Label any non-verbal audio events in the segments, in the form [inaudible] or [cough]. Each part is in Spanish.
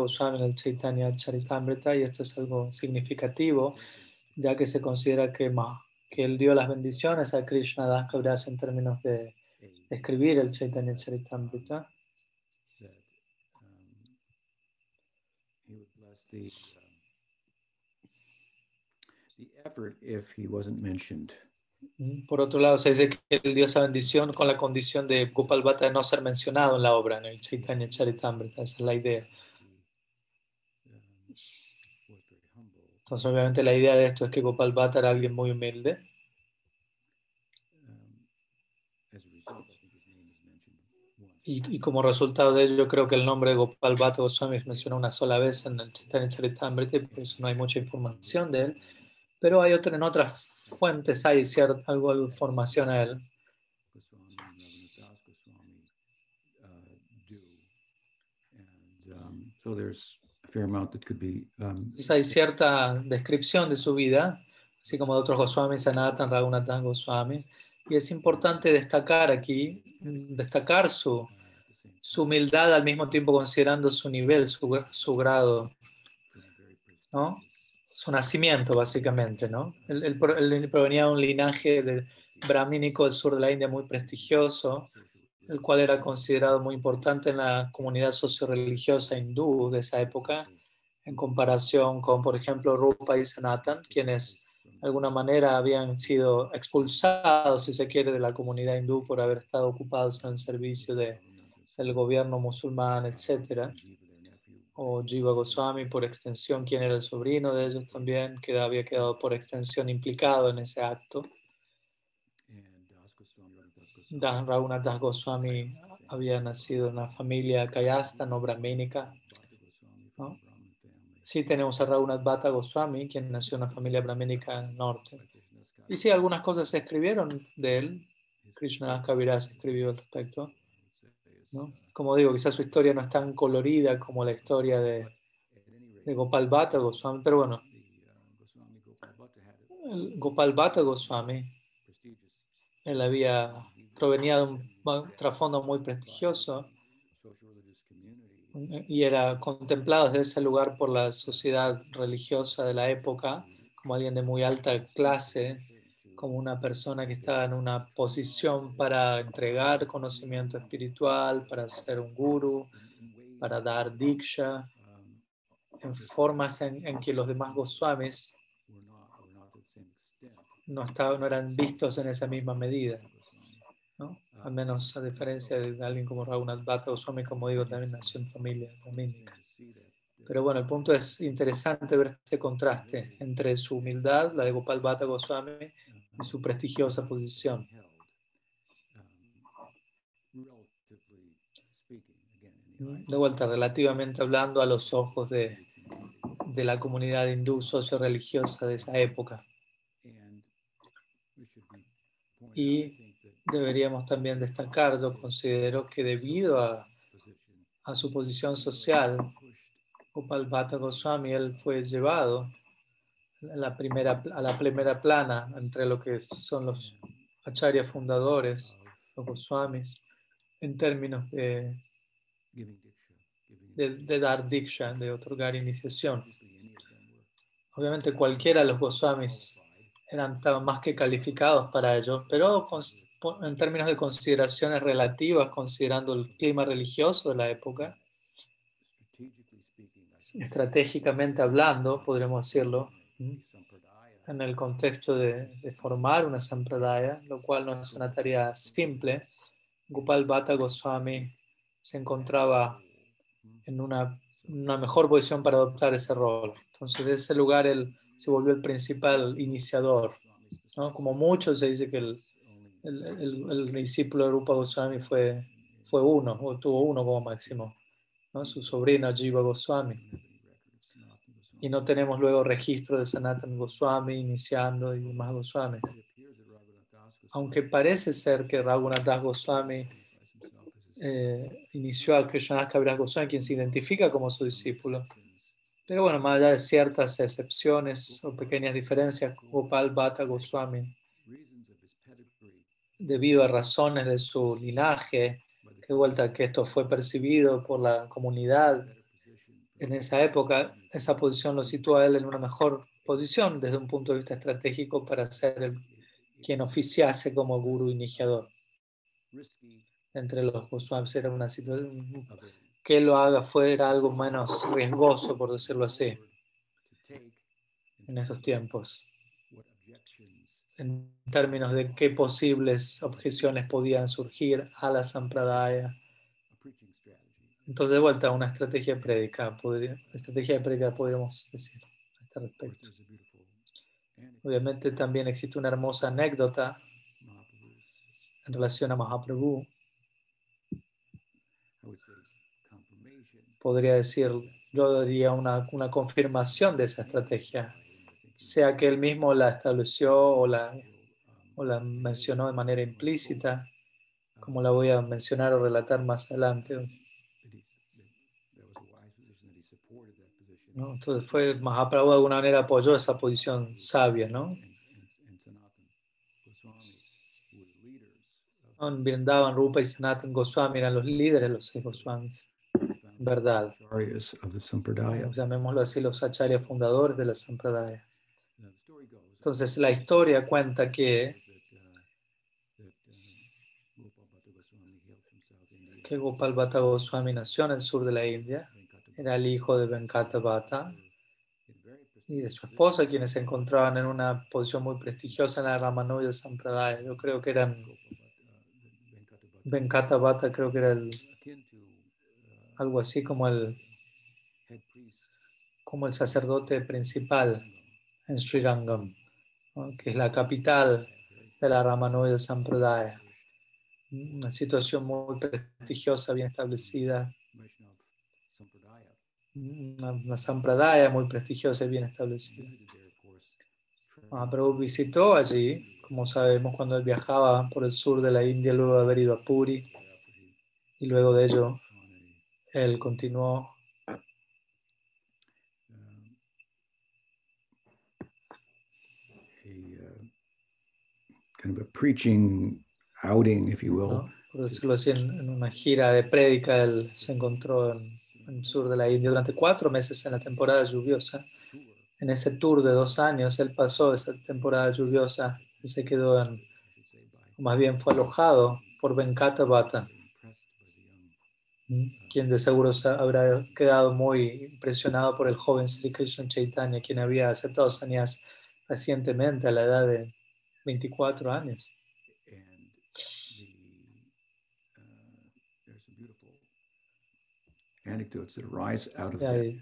Goswami en el Chaitanya Charitamrita y esto es algo significativo, ya que se considera que, que él dio las bendiciones a Krishna Das Kaviraj en términos de escribir el Chaitanya Charitamrita. Por otro lado, se dice que él dio esa bendición con la condición de Gopal Bhatta de no ser mencionado en la obra, en el Chaitanya Charitamrita. Esa es la idea. Entonces, obviamente, la idea de esto es que Gopal Bhatta era alguien muy humilde. Y, y, como resultado de ello, creo que el nombre de Gopal Bhatta Goswami es mencionado una sola vez en el Chaitanya Charitamrita, por eso no hay mucha información de él. Pero hay otra, en otras fuentes hay cierta, algo de información a él. Entonces hay cierta descripción de su vida, así como de otros Goswami, Sanatan, Raghunath Goswami, y es importante destacar aquí, destacar su, humildad al mismo tiempo considerando su nivel, su, su grado, ¿no? su nacimiento, básicamente, ¿no? Él, provenía de un linaje de brahmínico del sur de la India muy prestigioso, el cual era considerado muy importante en la comunidad socio-religiosa hindú de esa época, en comparación con, por ejemplo, Rupa y Sanatan, quienes de alguna manera habían sido expulsados, si se quiere, de la comunidad hindú por haber estado ocupados en el servicio de, del gobierno musulmán, etc o Jiva Goswami, por extensión, quien era el sobrino de ellos también, que había quedado por extensión implicado en ese acto. Raghunath Das Goswami había nacido en una familia kayasta, no brahmínica. Sí tenemos a Raghunath Bhatta Goswami, quien nació en una familia brahmínica norte. Y sí, algunas cosas se escribieron de él. Krishna Kaviraj escribió al respecto. Como digo, quizás su historia no es tan colorida como la historia de, de Gopal Bhatta Goswami, pero bueno, Gopal Bhatta Goswami, él había provenía de un trasfondo muy prestigioso y era contemplado desde ese lugar por la sociedad religiosa de la época como alguien de muy alta clase, como una persona que estaba en una posición para entregar conocimiento espiritual, para ser un guru, para dar diksha, en formas en, que los demás Goswamis no, estaban, no eran vistos en esa misma medida. Al menos a diferencia de alguien como Raghunath Bhatta Goswami, como digo, también nació en familia domínica. Pero bueno, el punto es interesante ver este contraste entre su humildad, la de Gopal Bhatta Goswami, y su prestigiosa posición. De vuelta, relativamente hablando a los ojos de, de la comunidad hindú socio-religiosa de esa época. Y deberíamos también destacar, yo considero que debido a, a su posición social, Gopal Bhatta Goswami, él fue llevado la primera, a la primera plana entre lo que son los acharyas fundadores, los Goswamis, en términos de, de, dar diksha, de otorgar iniciación. Obviamente cualquiera de los Goswamis eran más que calificados para ello, pero en términos de consideraciones relativas, considerando el clima religioso de la época, estratégicamente hablando, podremos decirlo, en el contexto de, formar una sampradaya, lo cual no es una tarea simple. Gopal Bhatta Goswami se encontraba en una, una, mejor posición para adoptar ese rol. Entonces, de ese lugar él se volvió el principal iniciador. ¿no? Como muchos se dice que el, el, el, discípulo de Rupa Goswami fue, fue uno, o tuvo uno como máximo, ¿no? su sobrina Jiva Goswami y no tenemos luego registro de Sanatan Goswami iniciando y más Goswami. Aunque parece ser que Raghunath Das Goswami eh, inició a Krishnadas Kaviraj Goswami, quien se identifica como su discípulo. Pero bueno, más allá de ciertas excepciones o pequeñas diferencias, Gopal Bhatta Goswami, debido a razones de su linaje, que vuelta que esto fue percibido por la comunidad en esa época, esa posición lo sitúa a él en una mejor posición desde un punto de vista estratégico para ser el, quien oficiase como guru iniciador. Entre los Goswamis era una situación que lo haga fuera algo menos riesgoso, por decirlo así, en esos tiempos, en términos de qué posibles objeciones podían surgir a la Sampradaya entonces, de vuelta, una estrategia prédica, estrategia de prédica podríamos decir a este respecto. Obviamente también existe una hermosa anécdota en relación a Mahaprabhu. Podría decir, yo diría una, una confirmación de esa estrategia, sea que él mismo la estableció o la, o la mencionó de manera implícita, como la voy a mencionar o relatar más adelante. Entonces fue Mahaprabhu de alguna manera apoyó esa posición sabia, ¿no? Vrindavan, Rupa y Sanatan Goswami eran los líderes de los seis Goswamis. Verdad. Llamémoslo así, los acharyas fundadores de la Sampradaya. Entonces la historia cuenta que que Gopal Bhatta Goswami nació en el sur de la India era el hijo de Venkata Bhatta y de su esposa, quienes se encontraban en una posición muy prestigiosa en la Ramanuja Sampradaya. Yo creo que eran Venkata Bhatta, creo que era algo así como el, como el sacerdote principal en Sri Rangam, que es la capital de la Ramanuja Sampradaya. Una situación muy prestigiosa, bien establecida una, sampradaya muy prestigiosa y bien establecida. Mahaprabhu visitó allí, como sabemos, cuando él viajaba por el sur de la India luego de haber ido a Puri y luego de ello él continuó kind of a preaching outing, if you will. Por decirlo así, en, una gira de prédica, él se encontró en, en el sur de la India durante cuatro meses en la temporada lluviosa. En ese tour de dos años, él pasó esa temporada lluviosa y se quedó en, más bien fue alojado por Venkata Bhatta, quien de seguro habrá quedado muy impresionado por el joven Sri Krishna Chaitanya, quien había aceptado sannyas recientemente a la edad de 24 años.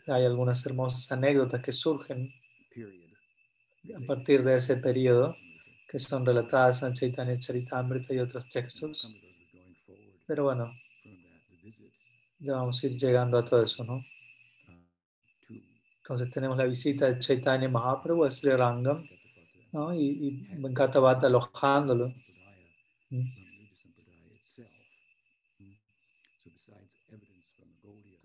Hay, algunas hermosas anécdotas que surgen a partir de ese periodo, que son relatadas en Chaitanya Charitamrita y otros textos. Pero bueno, ya vamos a ir llegando a todo eso, ¿no? Entonces tenemos la visita de Chaitanya Mahaprabhu a Sri Rangam, ¿no? Y, y Venkata alojándolo.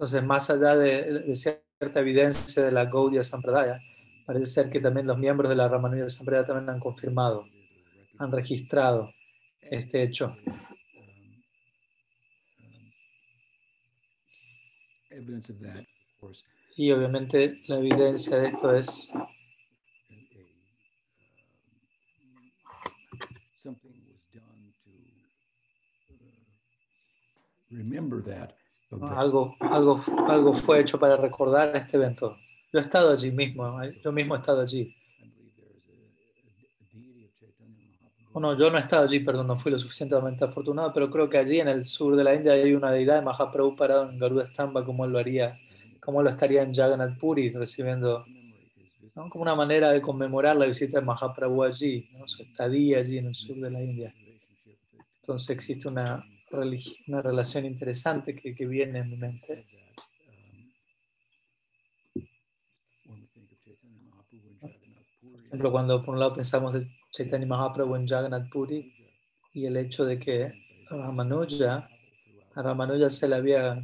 Entonces, más allá de, cierta evidencia de la Gaudiya Sampradaya, parece ser que también los miembros de la Ramanuja Sampradaya también han confirmado, han registrado este hecho. Y obviamente la evidencia de esto es remember that algo, algo, algo fue hecho para recordar este evento. Yo he estado allí mismo, eh, yo mismo he estado allí. Bueno, yo no he estado allí, perdón, no fui lo suficientemente afortunado, pero creo que allí en el sur de la India hay una deidad de Mahaprabhu parado en Garuda Stamba, como él lo haría, como lo estaría en Jagannath Puri, recibiendo, como una manera de conmemorar la visita de Mahaprabhu allí, su estadía allí en el sur de la India. Entonces existe una, una relación interesante que, que viene en mi mente. Por ejemplo, cuando por un lado pensamos en Chaitanya Mahaprabhu en Jagannath Puri y el hecho de que Ramanuja, a Ramanuja se le había,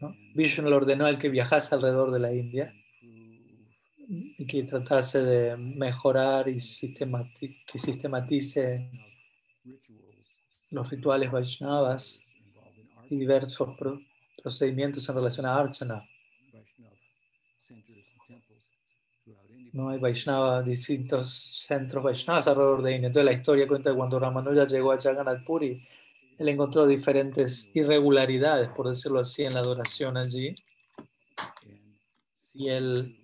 ¿no? Vishnu le ordenó al que viajase alrededor de la India y que tratase de mejorar y que sistematice los rituales Vaishnavas y diversos procedimientos en relación a Archana. No hay Vaishnava, distintos centros Vaishnavas alrededor de India. Entonces la historia cuenta que cuando Ramanuja llegó a Jagannath Puri, él encontró diferentes irregularidades, por decirlo así, en la adoración allí. Y él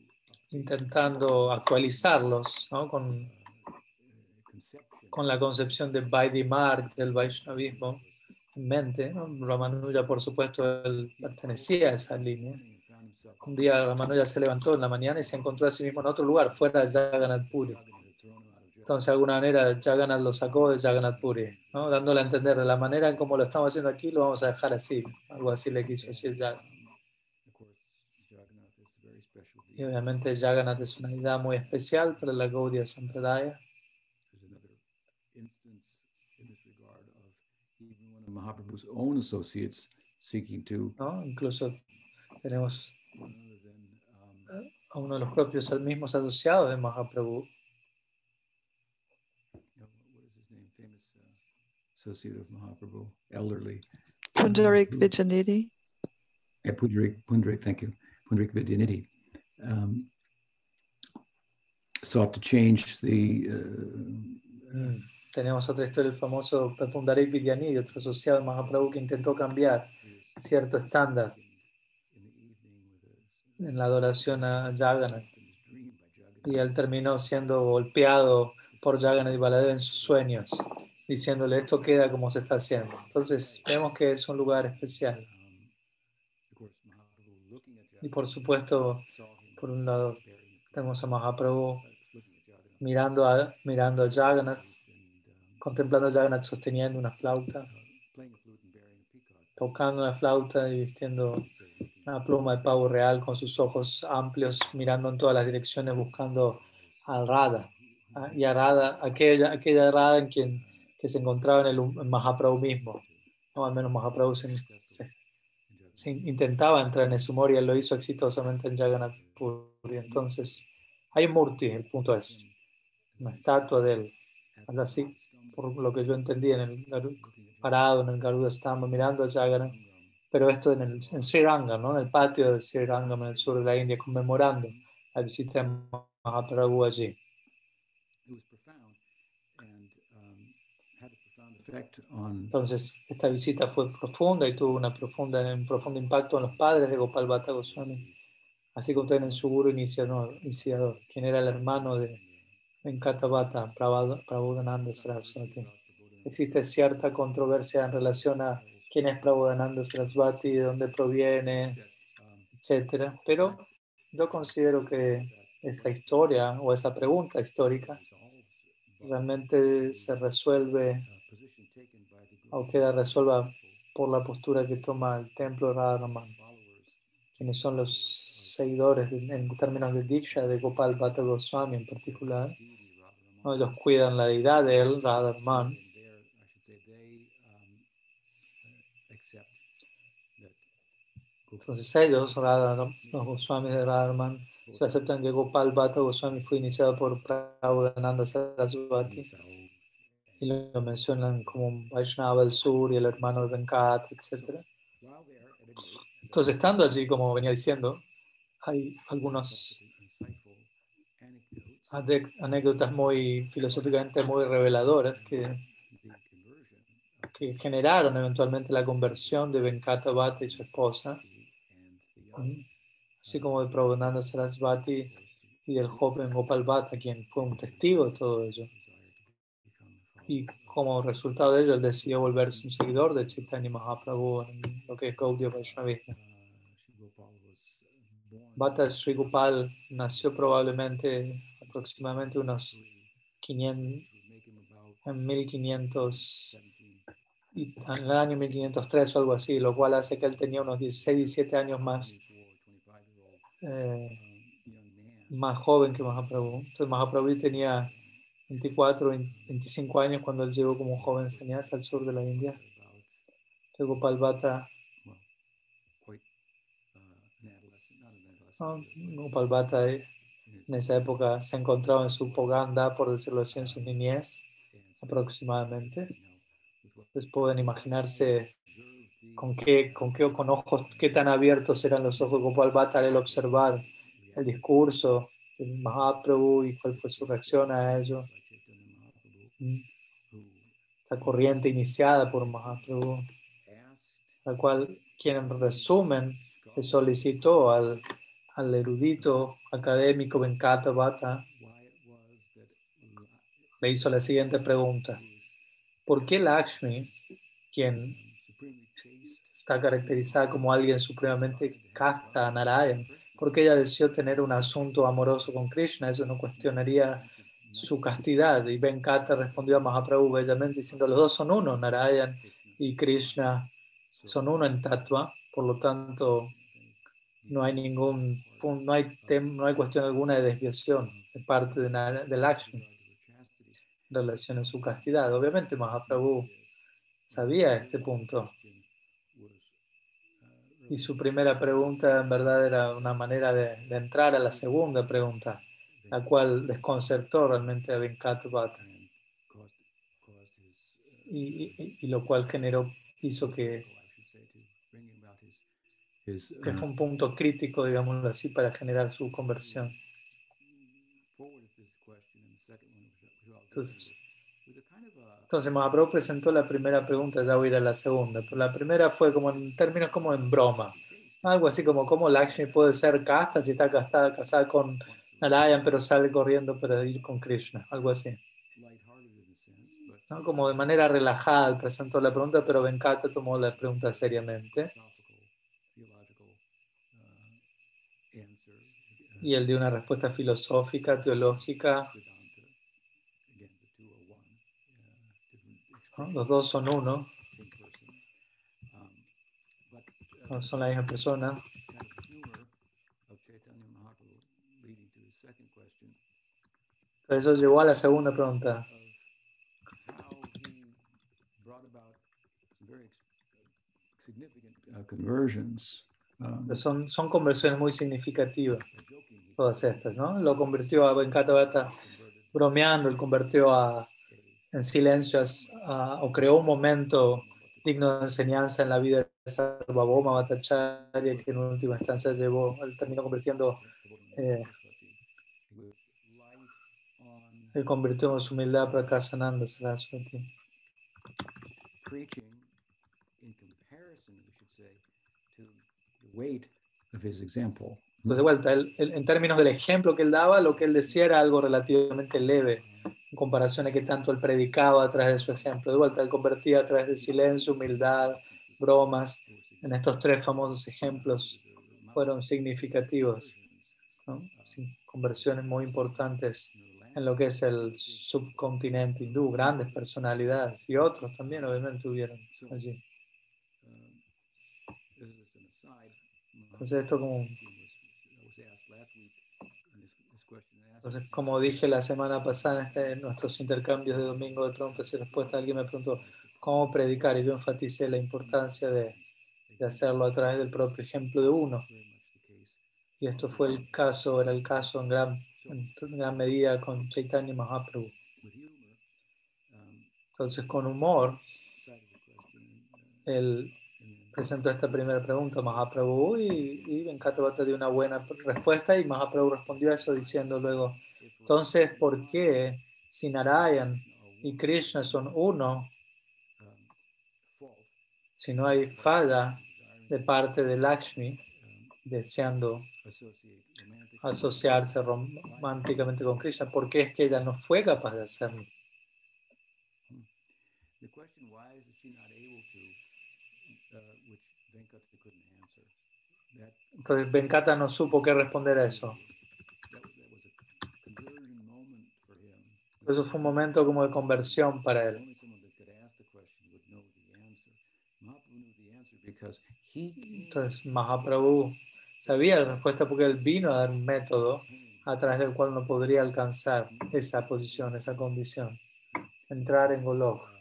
intentando actualizarlos ¿no? con, con la concepción de Vaidhi Mark, del Vaishnavismo en mente. ¿no? Ramanuja, por supuesto, él pertenecía a esa línea. Un día Ramanuja se levantó en la mañana y se encontró a sí mismo en otro lugar, fuera de Jagannath Puri. Entonces, de alguna manera, Jagannath lo sacó de Jagannath Puri, ¿no? dándole a entender de la manera en como lo estamos haciendo aquí, lo vamos a dejar así. Algo así le quiso decir Jagannath. Y obviamente Jagannath es una idea muy especial para la Gaudiya Sampradaya. Mahaprabhu's own associates seeking to ¿no? Incluso tenemos a uno de los propios mismos asociados de Mahaprabhu. associate of Mahaprabhu, elderly. Pundarik Vijayanidhi. Yeah, Pundarik, Pundarik, thank you. Pundarik Vijayanidhi. Um, sought to change the. Uh, uh, Tenemos otra historia, el famoso Pundarik Vidyanidhi, otro asociado de Mahaprabhu que intentó cambiar cierto estándar en la adoración a Jagannath. Y él terminó siendo golpeado por Jagannath y Baladev en sus sueños, diciéndole esto queda como se está haciendo. Entonces vemos que es un lugar especial. Y por supuesto, por un lado, tenemos a Mahaprabhu mirando a, mirando a Jagannath, contemplando Jagannath sosteniendo una flauta, tocando una flauta y vistiendo una pluma de pavo real con sus ojos amplios, mirando en todas las direcciones, buscando a Radha. Y a Radha, aquella, aquella Radha en quien que se encontraba en el Mahaprabhu mismo. No, al menos Mahaprabhu se, se, intentaba entrar en él lo hizo exitosamente en Jagannath Puri. Entonces, hay Murti, el punto es, una estatua de él, así, por lo que yo entendí, en el, parado en el Garuda Stamba, mirando a Jagannath pero esto en, el, en Sri Rangam, ¿no? en el patio de Sri Rangam, en el sur de la India, conmemorando la visita de Mahaprabhu allí. Entonces, esta visita fue profunda y tuvo una profunda, un profundo impacto en los padres de Gopal Bhatta Goswami, así como en su guru iniciador, quien era el hermano de Venkata Bhatta, Prabhudananda Saraswati. Existe cierta controversia en relación a quién es Prabhudananda Saraswati, de dónde proviene, etc. Pero yo considero que esa historia o esa pregunta histórica realmente se resuelve o queda resuelta por la postura que toma el templo de Radharaman, quienes son los seguidores en términos de Diksha de Gopal Bhatta Goswami en particular. Ellos cuidan la deidad de él, Radharaman, Entonces ellos, Radha, los Goswamis de Radharman, se aceptan que Gopal Bhatta Goswami fue iniciado por Prabhupada Saraswati y lo mencionan como Vaishnava del Sur y el hermano de Venkat, etc. Entonces, estando allí, como venía diciendo, hay algunas anécdotas muy filosóficamente muy reveladoras que, que generaron eventualmente la conversión de Venkata Bhatta y su esposa así como de Prabhupada Sarasvati y del joven Gopal Bhatta, quien fue un testigo de todo ello. Y como resultado de ello, él decidió volverse un seguidor de Chaitanya Mahaprabhu en lo que es Gaudiya Vaishnavismo. Bhatta Sri Gopal nació probablemente aproximadamente unos 500, en 1500 y en el año 1503 o algo así, lo cual hace que él tenía unos 16, 17 años más, eh, más joven que Mahaprabhu. Entonces Mahaprabhu tenía 24, 25 años cuando él llegó como joven sannyas al sur de la India. Entonces Gopal Bhatta, Gopal Bhatta eh, en esa época se encontraba en su poganda, por decirlo así, en su niñez aproximadamente. Entonces pueden imaginarse con qué, con qué con ojos, qué tan abiertos eran los ojos de Gopal Bhatta al observar el discurso del Mahaprabhu y cuál fue su reacción a ello. La corriente iniciada por Mahaprabhu, la cual, quien en resumen le solicitó al, al erudito académico Venkata Bhatta, le hizo la siguiente pregunta. ¿Por qué Lakshmi, quien está caracterizada como alguien supremamente casta, Narayan, porque ella deseó tener un asunto amoroso con Krishna, eso no cuestionaría su castidad. Y Venkata respondió a Mahaprabhu bellamente diciendo, los dos son uno, Narayan y Krishna son uno en Tattva, por lo tanto no hay ningún no hay, no hay cuestión alguna de desviación de parte de, de Lakshmi en relación a su castidad. Obviamente Mahaprabhu sabía este punto. Y su primera pregunta en verdad era una manera de, entrar a la segunda pregunta, la cual desconcertó realmente a Venkat Y, y, lo cual generó, hizo que, que fue un punto crítico, digámoslo así, para generar su conversión. Entonces, entonces Mahaprabhu presentó la primera pregunta, ya voy a ir a la segunda, pero la primera fue como en términos como en broma, algo así como cómo Lakshmi puede ser casta si está casada, casada con Narayan pero sale corriendo para ir con Krishna, algo así. Como de manera relajada presentó la pregunta, pero Venkata tomó la pregunta seriamente. Y él dio una respuesta filosófica, teológica, Los dos son uno. son la misma persona. Eso llevó a la segunda pregunta. Son, son conversiones muy significativas, todas estas, ¿no? Lo convirtió a Venkata bromeando, él convirtió a en silencio o creó un momento digno de enseñanza en la vida de Sarvabhauma Bhattacharya, que en última instancia llevó, terminó convirtiendo, eh, él convirtió en su humildad para Sananda Saraswati. Entonces, de vuelta, en términos del ejemplo que él daba, lo que él decía era algo relativamente leve en comparación a que tanto él predicaba a través de su ejemplo. De vuelta, él convertía a través de silencio, humildad, bromas. En estos tres famosos ejemplos fueron significativos, conversiones muy importantes en lo que es el subcontinente hindú, grandes personalidades y otros también obviamente hubieron allí. Entonces esto como Entonces, como dije la semana pasada este, en nuestros intercambios de domingo de preguntas y respuestas, alguien me preguntó cómo predicar y yo enfaticé la importancia de, de hacerlo a través del propio ejemplo de uno. Y esto fue el caso, era el caso en gran, en gran medida con Chaitanya Mahaprabhu. Entonces, con humor, el presentó esta primera pregunta a Mahaprabhu y, y Venkatavata dio una buena respuesta y Mahaprabhu respondió a eso diciendo luego, entonces, ¿por qué si Narayan y Krishna son uno, si no hay falla de parte de Lakshmi deseando asociarse románticamente con Krishna, ¿por qué es que ella no fue capaz de hacerlo? Entonces Venkata no supo qué responder a eso. Eso fue un momento como de conversión para él. Entonces Mahaprabhu sabía la respuesta porque él vino a dar un método a través del cual no podría alcanzar esa posición, esa condición, entrar en Golok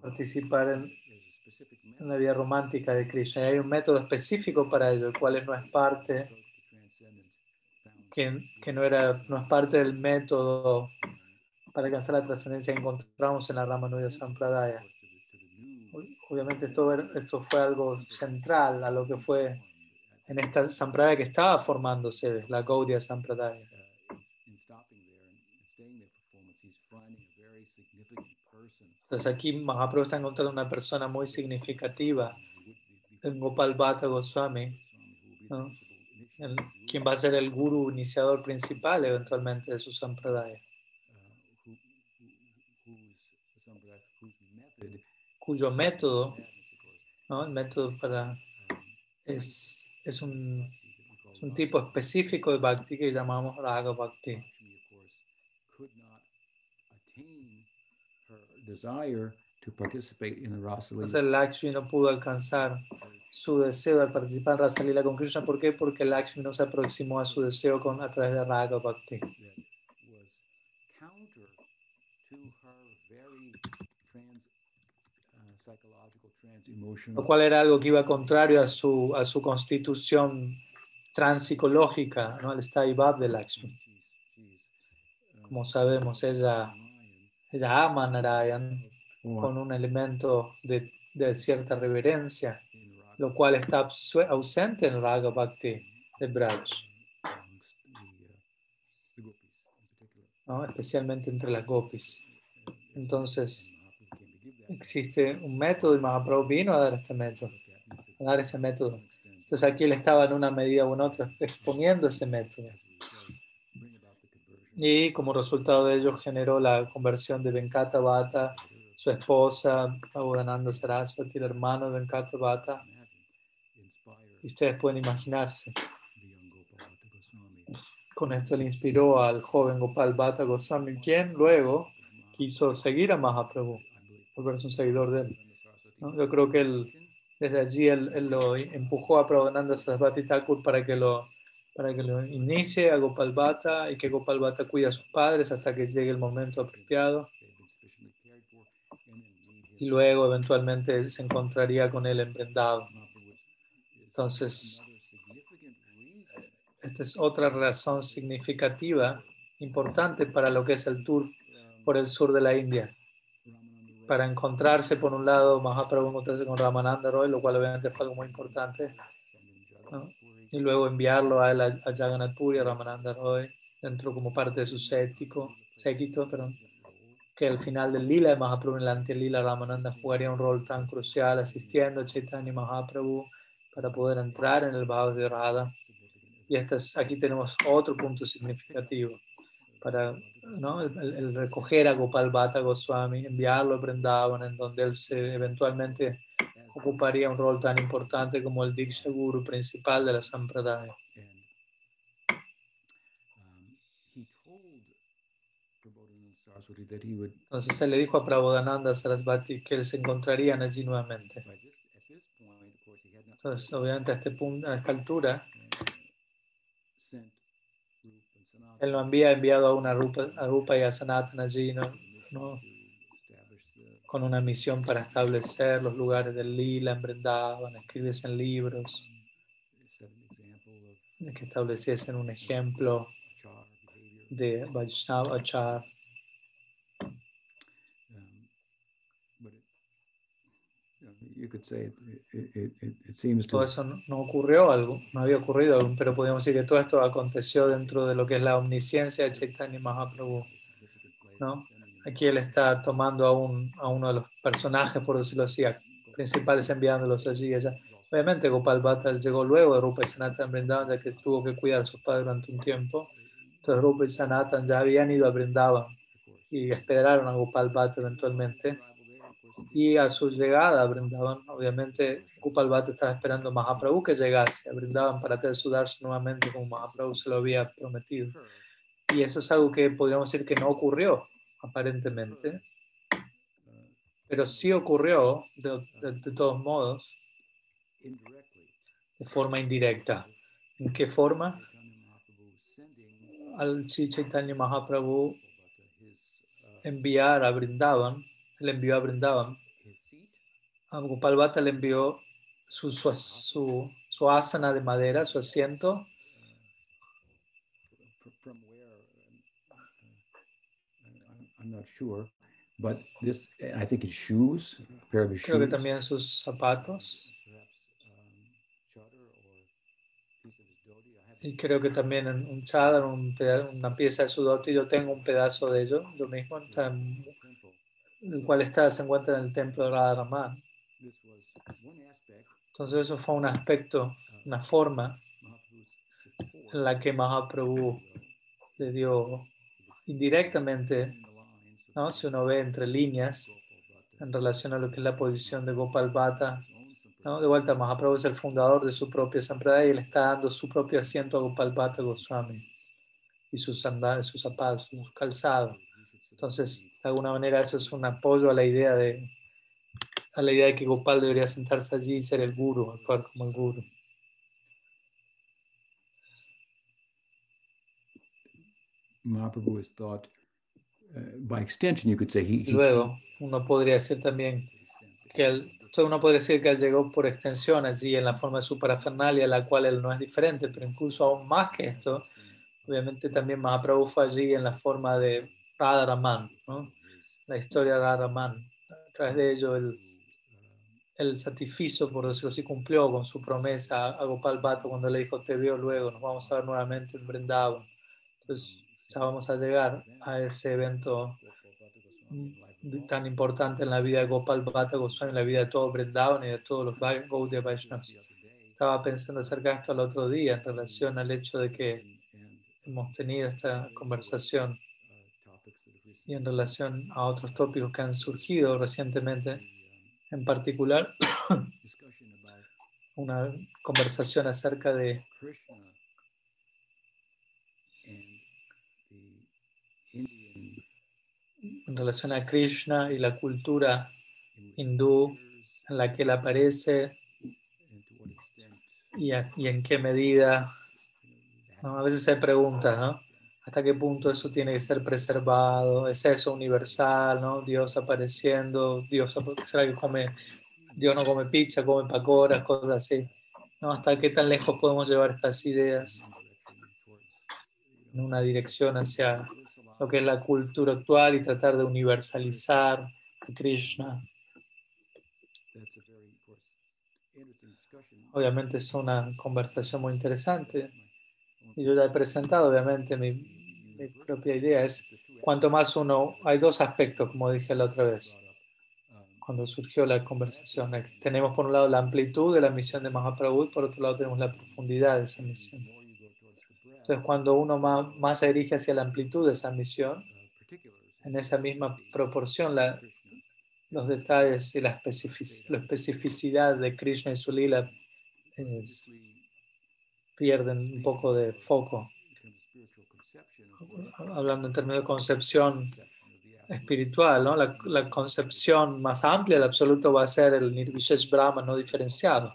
participar en, la vida romántica de Krishna. Y hay un método específico para ello, el cual no es parte, que, que no, era, no es parte del método para alcanzar la trascendencia que encontramos en la Ramanuja Sampradaya. obviamente esto, esto fue algo central a lo que fue en esta sampradaya que estaba formándose, la Gaudiya Sampradaya. Entonces aquí Mahaprabhu está encontrando una persona muy significativa en Gopal Bhatta Goswami, quien va a ser el guru iniciador principal eventualmente de su sampradaya. Cuyo método, ¿no? el método para, es, es, un, es un tipo específico de bhakti que llamamos raga bhakti. Entonces Lakshmi no pudo alcanzar su deseo de participar en Rasa Lila con Krishna. ¿Por qué? Porque Lakshmi no se aproximó a su deseo con, a través de Raga Bhakti. Lo cual era algo que iba contrario a su, a su constitución transpsicológica, ¿no? el Staibab de Lakshmi. Como sabemos, ella, ella ama a Narayan con un elemento de, de cierta reverencia, lo cual está ausente en Raga Bhakti de Braj. ¿no? especialmente entre las gopis. Entonces, existe un método y Mahaprabhu vino a dar este método, a dar ese método. Entonces aquí él estaba en una medida u otra exponiendo ese método. Y como resultado de ello generó la conversión de Venkata Bhatta, su esposa, Abhudananda Saraswati, el hermano de Venkata Bhatta. Y ustedes pueden imaginarse. Con esto le inspiró al joven Gopal Bhatta Goswami, quien luego quiso seguir a Mahaprabhu volverse un seguidor de él. Yo creo que él, desde allí él, lo empujó a Prabhupada Sarasvati Thakur para que lo para que lo inicie a Gopal y que Gopal cuide a sus padres hasta que llegue el momento apropiado. Y luego eventualmente se encontraría con él en Entonces, esta es otra razón significativa, importante para lo que es el tour por el sur de la India. Para encontrarse, por un lado, Mahaprabhu encontrarse con Ramananda Roy, lo cual obviamente fue algo muy importante, y luego enviarlo a, él, a Jagannath Puri, a Ramananda Roy, dentro como parte de su séquito, séquito perdón, que al final del lila de Mahaprabhu, en la Ramananda jugaría un rol tan crucial asistiendo a Chaitanya Mahaprabhu para poder entrar en el Bhava de Radha. Y este aquí tenemos otro punto significativo para ¿no? el, recoger a Gopal Bhatta Goswami, enviarlo a Vrindavan, en donde él se eventualmente ocuparía un rol tan importante como el Diksha Guru principal de la Sampradaya. Entonces él le dijo a Prabodhananda Sarasvati que él se encontrarían allí nuevamente. Entonces, obviamente a, este punto, a esta altura, él no había enviado a una Rupa, a Rupa y a Sanatana allí, ¿no? Con una misión para establecer los lugares del lila en Vrindavan, escribirse en libros, que estableciesen un ejemplo de Vaishnava Achar. Todo eso no, ocurrió algo, no había ocurrido pero podemos decir que todo esto aconteció dentro de lo que es la omnisciencia de Chaitanya Mahaprabhu. ¿no? Aquí él está tomando a, un, a uno de los personajes, por decirlo así, principales enviándolos allí y allá. Obviamente Gopal Bhatta llegó luego de Rupa y Sanatan Vrindavan, ya que tuvo que cuidar a sus padres durante un tiempo. Entonces Rupa y Sanatan ya habían ido a Vrindavan y esperaron a Gopal Bhatta eventualmente y a su llegada a Brindavan, obviamente Gopal Bhatta estaba esperando a Mahaprabhu que llegase a Brindavan para tener nuevamente como Mahaprabhu se lo había prometido. Y eso es algo que podríamos decir que no ocurrió, aparentemente, pero sí ocurrió de, de, todos modos de forma indirecta. ¿En qué forma? Al Chaitanya Mahaprabhu enviar a Brindavan le envió a Brindavan. A Gopal Bhatta le envió su, su, su, asana de madera, su asiento. But this, I think his shoes, a pair of his Creo que shoes. también sus zapatos. Y creo que también un chadar, un una pieza de su doti, yo tengo un pedazo de ello, yo mismo, en- el cual está, se encuentra en el templo de Radha Raman. Entonces eso fue un aspecto, una forma en la que Mahaprabhu le dio indirectamente, ¿no? si uno ve entre líneas, en relación a lo que es la posición de Gopal Bhatta, ¿no? De vuelta, Mahaprabhu es el fundador de su propia Sampradaya y le está dando su propio asiento a Gopal Bhatta Goswami y sus sandalias, sus zapatos, sus calzados. Entonces, de alguna manera, eso es un apoyo a la idea de a la idea de que Gopal debería sentarse allí y ser el guru, actuar como el guru. By extension, you could say he, he luego, uno podría decir también que él, uno podría decir que él llegó por extensión allí en la forma de su parafernalia, la cual él no es diferente, pero incluso aún más que esto, obviamente también Mahaprabhu fue allí en la forma de Radharaman, ¿no? la historia de Radharaman. A través de ello, él, él satisfizo, por decirlo así, cumplió con su promesa a Gopal Bhatta cuando le dijo, te veo luego, nos vamos a ver nuevamente en Vrindavan. Entonces, ya vamos a llegar a ese evento tan importante en la vida de Gopal Bhatta Goswami, en la vida de todo Vrindavan y de todos los Gaudiya Vaishnavas. Estaba pensando acerca de esto el otro día en relación al hecho de que hemos tenido esta conversación y en relación a otros tópicos que han surgido recientemente, en particular [coughs] una conversación acerca de Krishna and the Indian en relación a Krishna y la cultura hindú en la que él aparece y, a- y en qué medida. ¿no? A veces hay preguntas, ¿no? ¿Hasta qué punto eso tiene que ser preservado? ¿Es eso universal, ¿no? Dios apareciendo, Dios será que come, Dios no come pizza, come pacoras, cosas así. ¿no? ¿Hasta qué tan lejos podemos llevar estas ideas en una dirección hacia lo que es la cultura actual y tratar de universalizar a Krishna? that's a very, of course, interesting discussion. Obviamente es una conversación muy interesante y yo ya he presentado, obviamente, mi, mi propia idea es cuanto más uno, hay dos aspectos, como dije la otra vez, cuando surgió la conversación. Tenemos por un lado la amplitud de la misión de Mahaprabhu y por otro lado tenemos la profundidad de esa misión. Entonces, cuando uno más, más se dirige hacia la amplitud de esa misión, en esa misma proporción, la, los detalles y la, especific- la especificidad de Krishna y su lila eh, pierden un poco de foco. Hablando en términos de concepción espiritual, ¿no? la, la concepción más amplia del absoluto va a ser el Nirvishesh Brahma no diferenciado.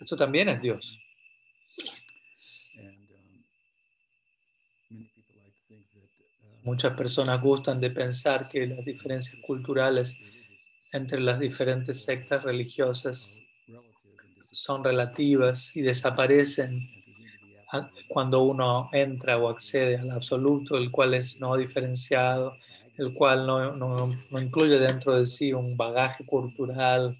Eso también es Dios. And um, many people like to think that uh, Muchas personas gustan de pensar que las diferencias culturales entre las diferentes sectas religiosas son relativas y desaparecen cuando uno entra o accede al absoluto, el cual es no diferenciado, el cual no, no- no incluye dentro de sí un bagaje cultural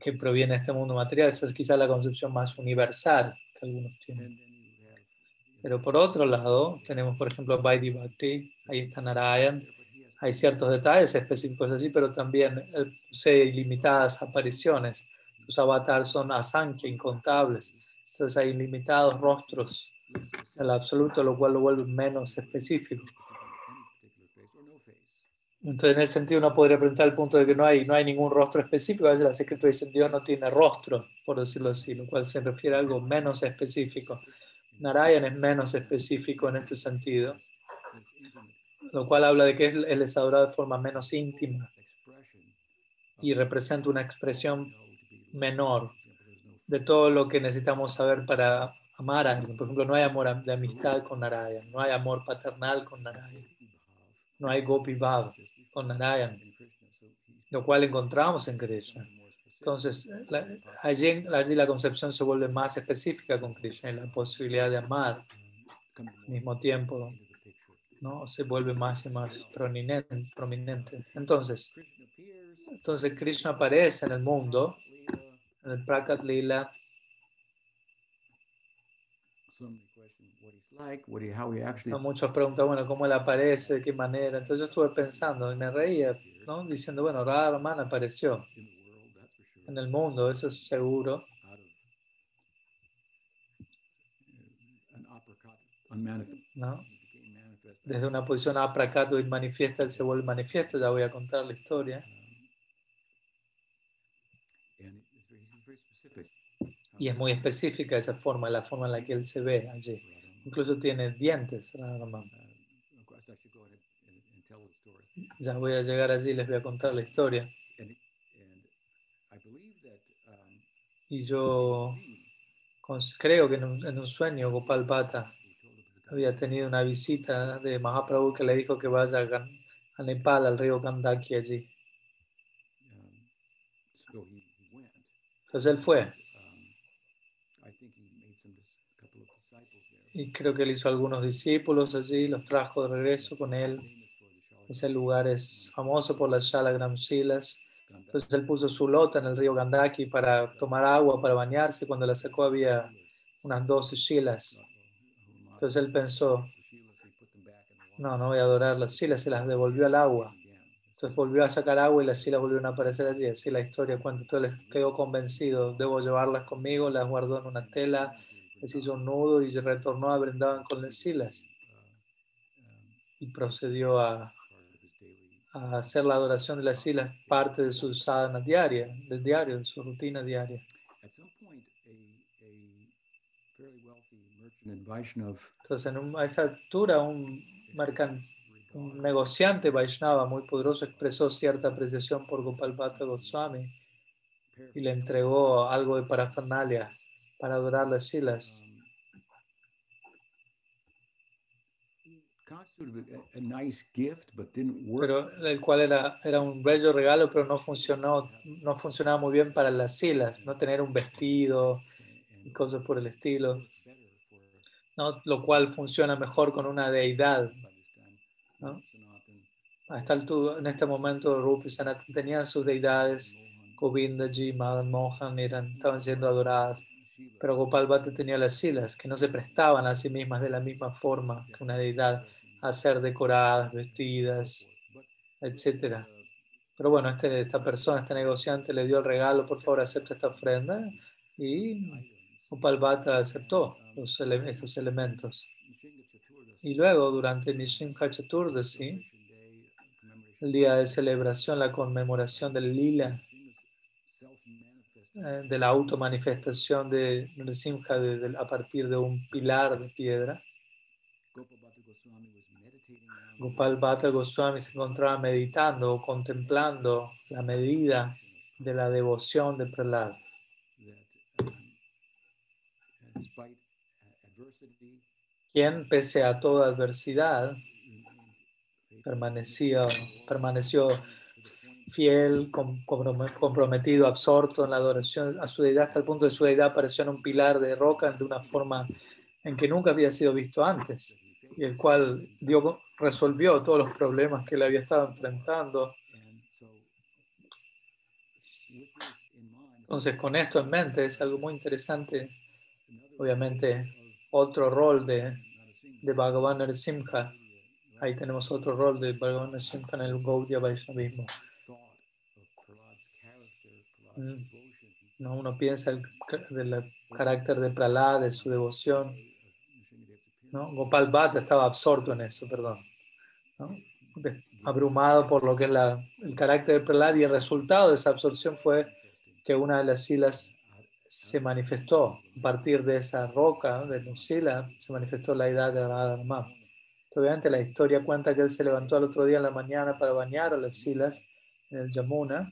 que proviene de este mundo material. Esa es quizá la concepción más universal que algunos tienen. Pero por otro lado, tenemos por ejemplo Vaidhi Bhakti, ahí está Narayan, hay ciertos detalles específicos allí, pero también eh, posee ilimitadas apariciones. Sus avatars son asankhya, incontables. Entonces hay ilimitados rostros del absoluto, lo cual lo vuelve menos específico. Entonces, en ese sentido, uno podría preguntar el punto de que no hay, no hay ningún rostro específico. A veces las escrituras dicen Dios no tiene rostro, por decirlo así, lo cual se refiere a algo menos específico. Narayan es menos específico en este sentido, lo cual habla de que él, es adorado de forma menos íntima y representa una expresión menor de todo lo que necesitamos saber para amar a alguien. Por ejemplo, no hay amor de amistad con Narayan, no hay amor paternal con Narayan, no hay Gopi Bhav con Narayan, lo cual encontramos en Krishna. Entonces, la- allí, allí la concepción se vuelve más específica con Krishna y la posibilidad de amar al mismo tiempo ¿no? se vuelve más y más prominente. Entonces, entonces Krishna aparece en el mundo, en el Prakat Lila. Muchos preguntan, bueno, ¿cómo él aparece? ¿De qué manera? Entonces yo estuve pensando y me reía, ¿no? Diciendo, bueno, Radharman apareció en el mundo, eso es seguro. ¿No? Desde una posición apracato y manifiesta, él se vuelve manifiesto, ya voy a contar la historia. Y es muy específica esa forma, la forma en la que él se ve allí. Incluso tiene dientes, Ya voy a llegar allí y les voy a contar la historia. Y yo creo que en un, sueño Gopal Bhatta había tenido una visita de Mahaprabhu que le dijo que vaya a, Nepal, al río Gandaki allí. Entonces él fue. Y creo que él hizo algunos discípulos allí, los trajo de regreso con él. Ese lugar es famoso por las Shalagram Shilas. Entonces él puso su lota en el río Gandaki para tomar agua, para bañarse. Cuando la sacó había unas 12 shilas. Entonces él pensó, no, no voy a adorar las shilas, se las devolvió al agua. Entonces volvió a sacar agua y las shilas volvieron a aparecer allí. Así la historia cuenta. Entonces quedó convencido, debo llevarlas conmigo, las guardó en una tela les hizo un nudo y retornó a Brindavan con las silas y procedió a, a, hacer la adoración de las silas parte de su sadhana diaria, del diario, de su rutina diaria. Entonces, en a esa altura, un, un negociante Vaishnava muy poderoso expresó cierta apreciación por Gopal Bhatta Goswami y le entregó algo de parafernalia para adorar las silas. Pero el cual era, era un bello regalo, pero no funcionó, no funcionaba muy bien para las silas, no tener un vestido y cosas por el estilo. ¿no? Lo cual funciona mejor con una deidad. ¿no? Hasta en este momento, Rupi Sanatan tenían sus deidades, Govindaji, Madan Mohan, eran, estaban siendo adoradas pero Gopal Bhatta tenía las silas que no se prestaban a sí mismas de la misma forma que una deidad a ser decoradas, vestidas, etc. Pero bueno, este, esta persona, este negociante le dio el regalo, por favor acepta esta ofrenda y Gopal Bhatta aceptó los esos elementos. Y luego, durante Nishinka Chaturdasi, el día de celebración, la conmemoración del lila, eh, de la automanifestación de Nrsimha a partir de un pilar de piedra. Gopal Bhatta Goswami se encontraba meditando o contemplando la medida de la devoción de Prahlad. Quien, pese a toda adversidad, permaneció, permaneció fiel, comprometido, absorto en la adoración a su deidad, hasta el punto de su deidad apareció en un pilar de roca de una forma en que nunca había sido visto antes, y el cual dio, resolvió todos los problemas que él había estado enfrentando. Entonces, con esto en mente, es algo muy interesante, obviamente, otro rol de, de Bhagavan Narasimha. Ahí tenemos otro rol de Bhagavan Narasimha en el Gaudiya Vaishnavismo. Mm. No, uno piensa el, del carácter de Prahlad, de su devoción. ¿no? Gopal Bhatta estaba absorto en eso, perdón. Abrumado por lo que es la, el carácter de Prahlad y el resultado de esa absorción fue que una de las silas se manifestó a partir de esa roca, de Nusila, se manifestó la edad de Radharma. Obviamente la historia cuenta que él se levantó al otro día en la mañana para bañar a las silas en el Yamuna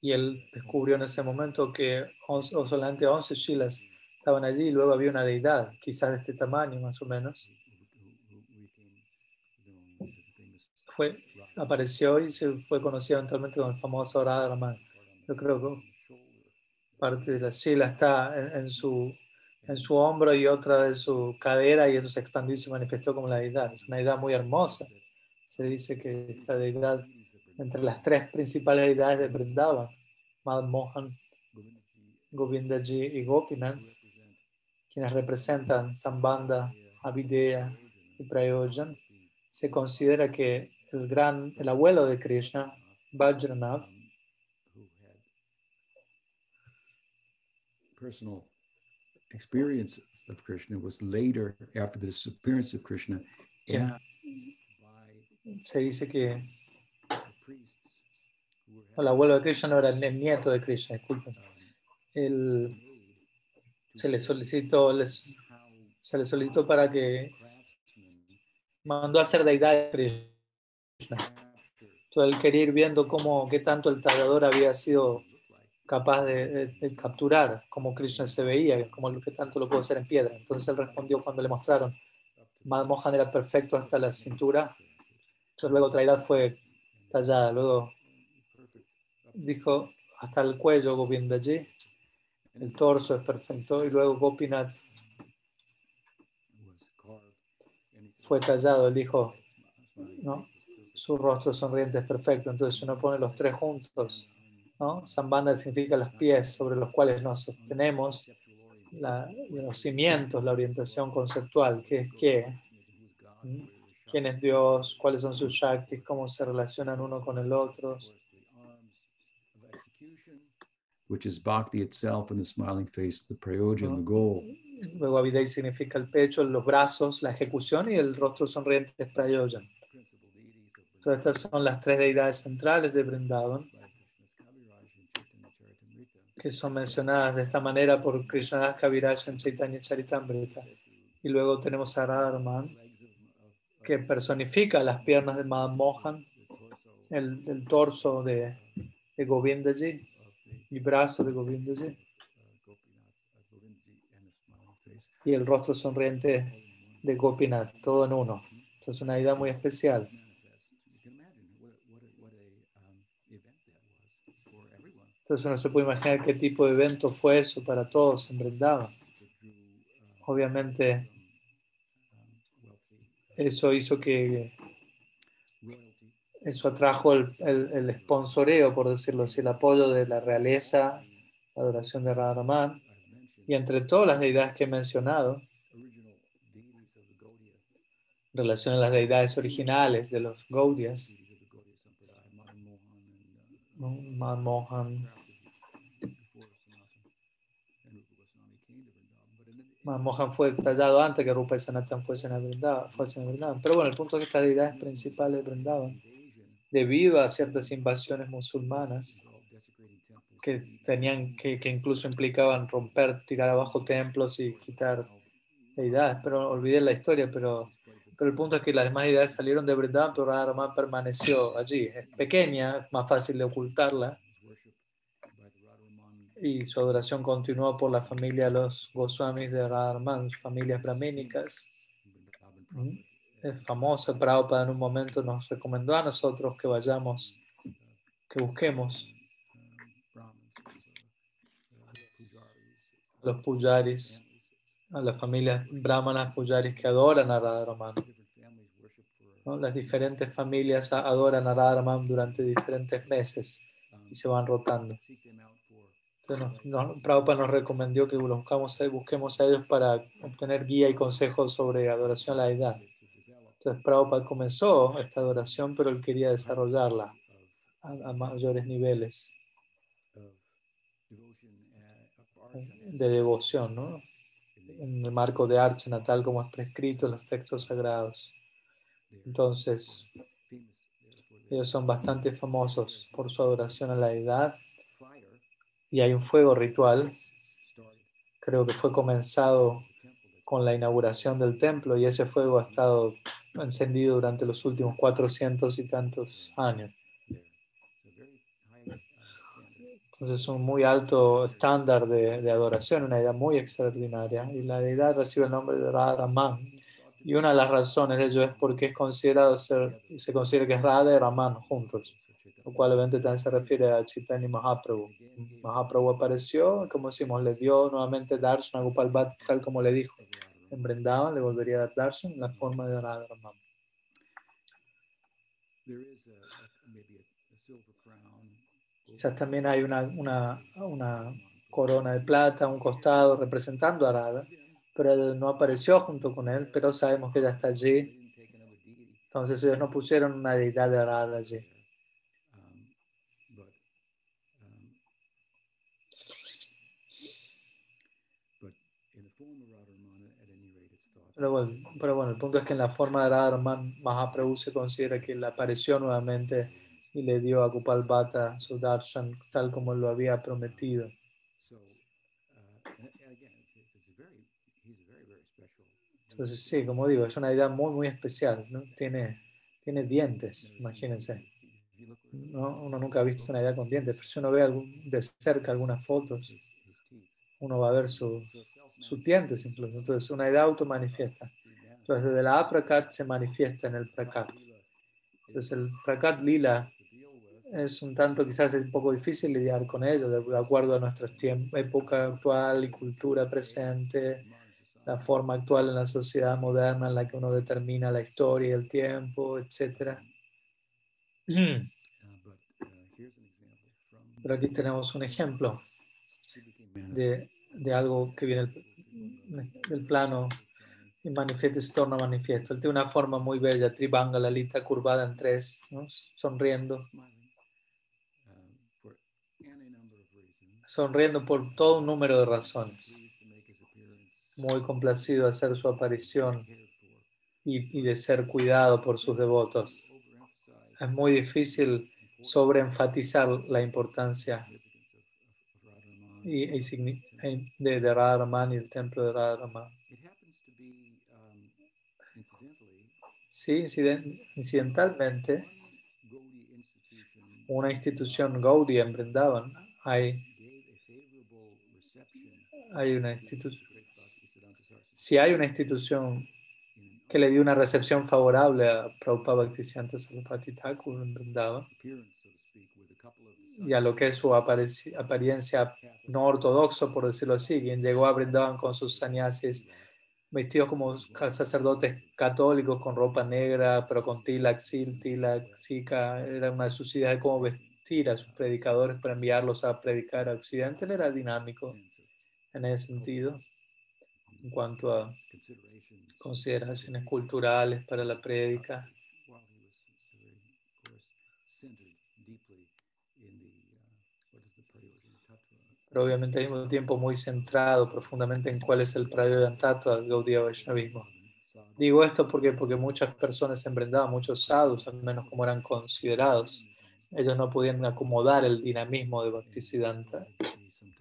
y él descubrió en ese momento que solamente 11 shilas estaban allí y luego había una deidad, quizás de este tamaño más o menos. Fue, apareció y se fue conocido eventualmente como el famoso Radha Yo creo que parte de la shila está en, su, en su hombro y otra de su cadera y eso se expandió y se manifestó como la deidad. Es una deidad muy hermosa. Se dice que esta deidad, entre las tres principales deidades de Vrindavan, Mad Mohan, Govindaji y Gopinath, quienes representan Sambandha, Avideya y Prayojan, se considera que el gran, el abuelo de Krishna, Vajranath, personal experience of Krishna was later, after the disappearance of Krishna, Yeah. se dice que el abuelo de Krishna no era el nieto de Krishna, disculpen. Se le solicitó, les, se le solicitó para que mandó a hacer deidad de Krishna. Entonces él quería ir viendo cómo, qué tanto el tallador había sido capaz de, capturar cómo Krishna se veía, cómo que tanto lo pudo hacer en piedra. Entonces él respondió cuando le mostraron, Mad Mohan era perfecto hasta la cintura, entonces luego Traidad fue tallada, luego dijo hasta el cuello Govindaji, el torso es perfecto, y luego Gopinath fue tallado, él dijo, ¿no? Su rostro sonriente es perfecto, entonces uno pone los tres juntos, ¿no? Sambandha significa los pies sobre los cuales nos sostenemos, la- los cimientos, la orientación conceptual, que es qué, quién es Dios, cuáles son sus shaktis, cómo se relacionan uno con el otro. which is bhakti itself and the smiling face, the prayojan, the goal. Luego Avidei significa el pecho, los brazos, la ejecución y el rostro sonriente es Prayojan. Entonces estas son las tres deidades centrales de Vrindavan que son mencionadas de esta manera por Krishnadas Kaviraj en Chaitanya Charitamrita. Y luego tenemos a Radharman, que personifica las piernas de Madan Mohan, el, torso de, de Govindaji y brazos de Govindaji, y el rostro sonriente de Gopinath, todo en uno. Entonces una deidad muy especial. Entonces uno se puede imaginar qué tipo de evento fue eso para todos en Vrindavan. Obviamente eso hizo que eso atrajo el, el, el sponsoreo, por decirlo así, el apoyo de la realeza, la adoración de Radharaman. Y entre todas las deidades que he mencionado, en relación a las deidades originales de los Gaudias, ¿no? Mohan, fue tallado antes que Rupa y Sanatan fuesen a Vrindavan. Pero bueno, el punto es que estas deidades principales de Vrindavan, debido a ciertas invasiones musulmanas, que tenían que, que incluso implicaban romper, tirar abajo templos y quitar deidades, pero olvidé la historia, pero, pero el punto es que las demás deidades salieron de Vrindavan, pero Radharman permaneció allí. Es pequeña, es más fácil de ocultarla, y su adoración continuó por la familia de los Goswamis de Radharman, familias brahmínicas. ¿Mm? Es famosa, Prabhupada en un momento nos recomendó a nosotros que vayamos, que busquemos a los pujaris, a las familias brahmanas pujaris que adoran a Radharaman. ¿no? Las diferentes familias adoran a Radharaman durante diferentes meses y se van rotando. Nos, nos- Prabhupada nos recomendó que buscamos, busquemos a ellos para obtener guía y consejos sobre adoración a la deidad. Entonces, Prabhupada comenzó esta adoración, pero él quería desarrollarla a, a mayores niveles de devoción, ¿no? En el marco de Archana, tal como es prescrito en los textos sagrados. Entonces, ellos son bastante famosos por su adoración a la deidad y hay un fuego ritual, creo que fue comenzado con la inauguración del templo y ese fuego ha estado encendido durante los últimos 400 y tantos años. Entonces es un muy alto estándar de, de adoración, una deidad muy extraordinaria. Y la deidad recibe el nombre de Radha-Raman. Y una de las razones de ello es porque es considerado ser, se considera que es Radha y Raman juntos. Lo cual también se refiere a Chaitanya Mahaprabhu. Mahaprabhu apareció, como decimos, le dio nuevamente darshan a Gopal Bhatt, tal como le dijo. En Vrindavan le volvería a dar darshan en la forma de Radharama. Quizás también hay una, una, una corona de plata un costado representando a Radha, pero no apareció junto con él, pero sabemos que ella está allí. Entonces ellos no pusieron una deidad de Radha allí. Pero bueno, pero bueno, el punto es que en la forma de Radharman, Mahaprabhu se considera que él apareció nuevamente y le dio a Gopal Bhatta su darshan tal como lo había prometido. Entonces sí, como digo, es una idea muy, muy especial. ¿no? Tiene, tiene dientes, imagínense. ¿no? Uno nunca ha visto una idea con dientes, pero si uno ve algún, de cerca algunas fotos, uno va a ver su, sus dientes incluso. Entonces, una idea automanifiesta. Entonces, desde la aprakat se manifiesta en el prakat. Entonces, el prakat lila es un tanto, quizás es un poco difícil lidiar con ello, de, acuerdo a nuestra época actual y cultura presente, la forma actual en la sociedad moderna en la que uno determina la historia, el tiempo, etc. Pero aquí tenemos un ejemplo de, de algo que viene del plano y manifiesta y se torna manifiesto. Él tiene una forma muy bella, tribanga, la lita curvada en tres, sonriendo. Sonriendo por todo un número de razones. Muy complacido de hacer su aparición y, y de ser cuidado por sus devotos. Es muy difícil sobreenfatizar la importancia y, de, de Radharaman y el templo de Radharaman. Sí, incidentalmente, una institución Gaudiya en Vrindavan, hay, hay una institución. Si hay una institución que le dio una recepción favorable a Prabhupada Bhaktisiddhanta Saraswati Thakur en Vrindavan, y a lo que es su apariencia no ortodoxo, por decirlo así, quien llegó a Brindavan con sus sannyasis vestidos como sacerdotes católicos con ropa negra, pero con tilak, sil, tilak, era una ideas de cómo vestir a sus predicadores para enviarlos a predicar a Occidente, él era dinámico en ese sentido, en cuanto a consideraciones culturales para la prédica. Pero obviamente al mismo tiempo muy centrado profundamente en cuál es el Prayoyantattva del Gaudiya Vaishnavismo. Digo esto porque, porque muchas personas emprendaban, muchos sadhus, al menos como eran considerados, ellos no podían acomodar el dinamismo de Bhaktisiddhanta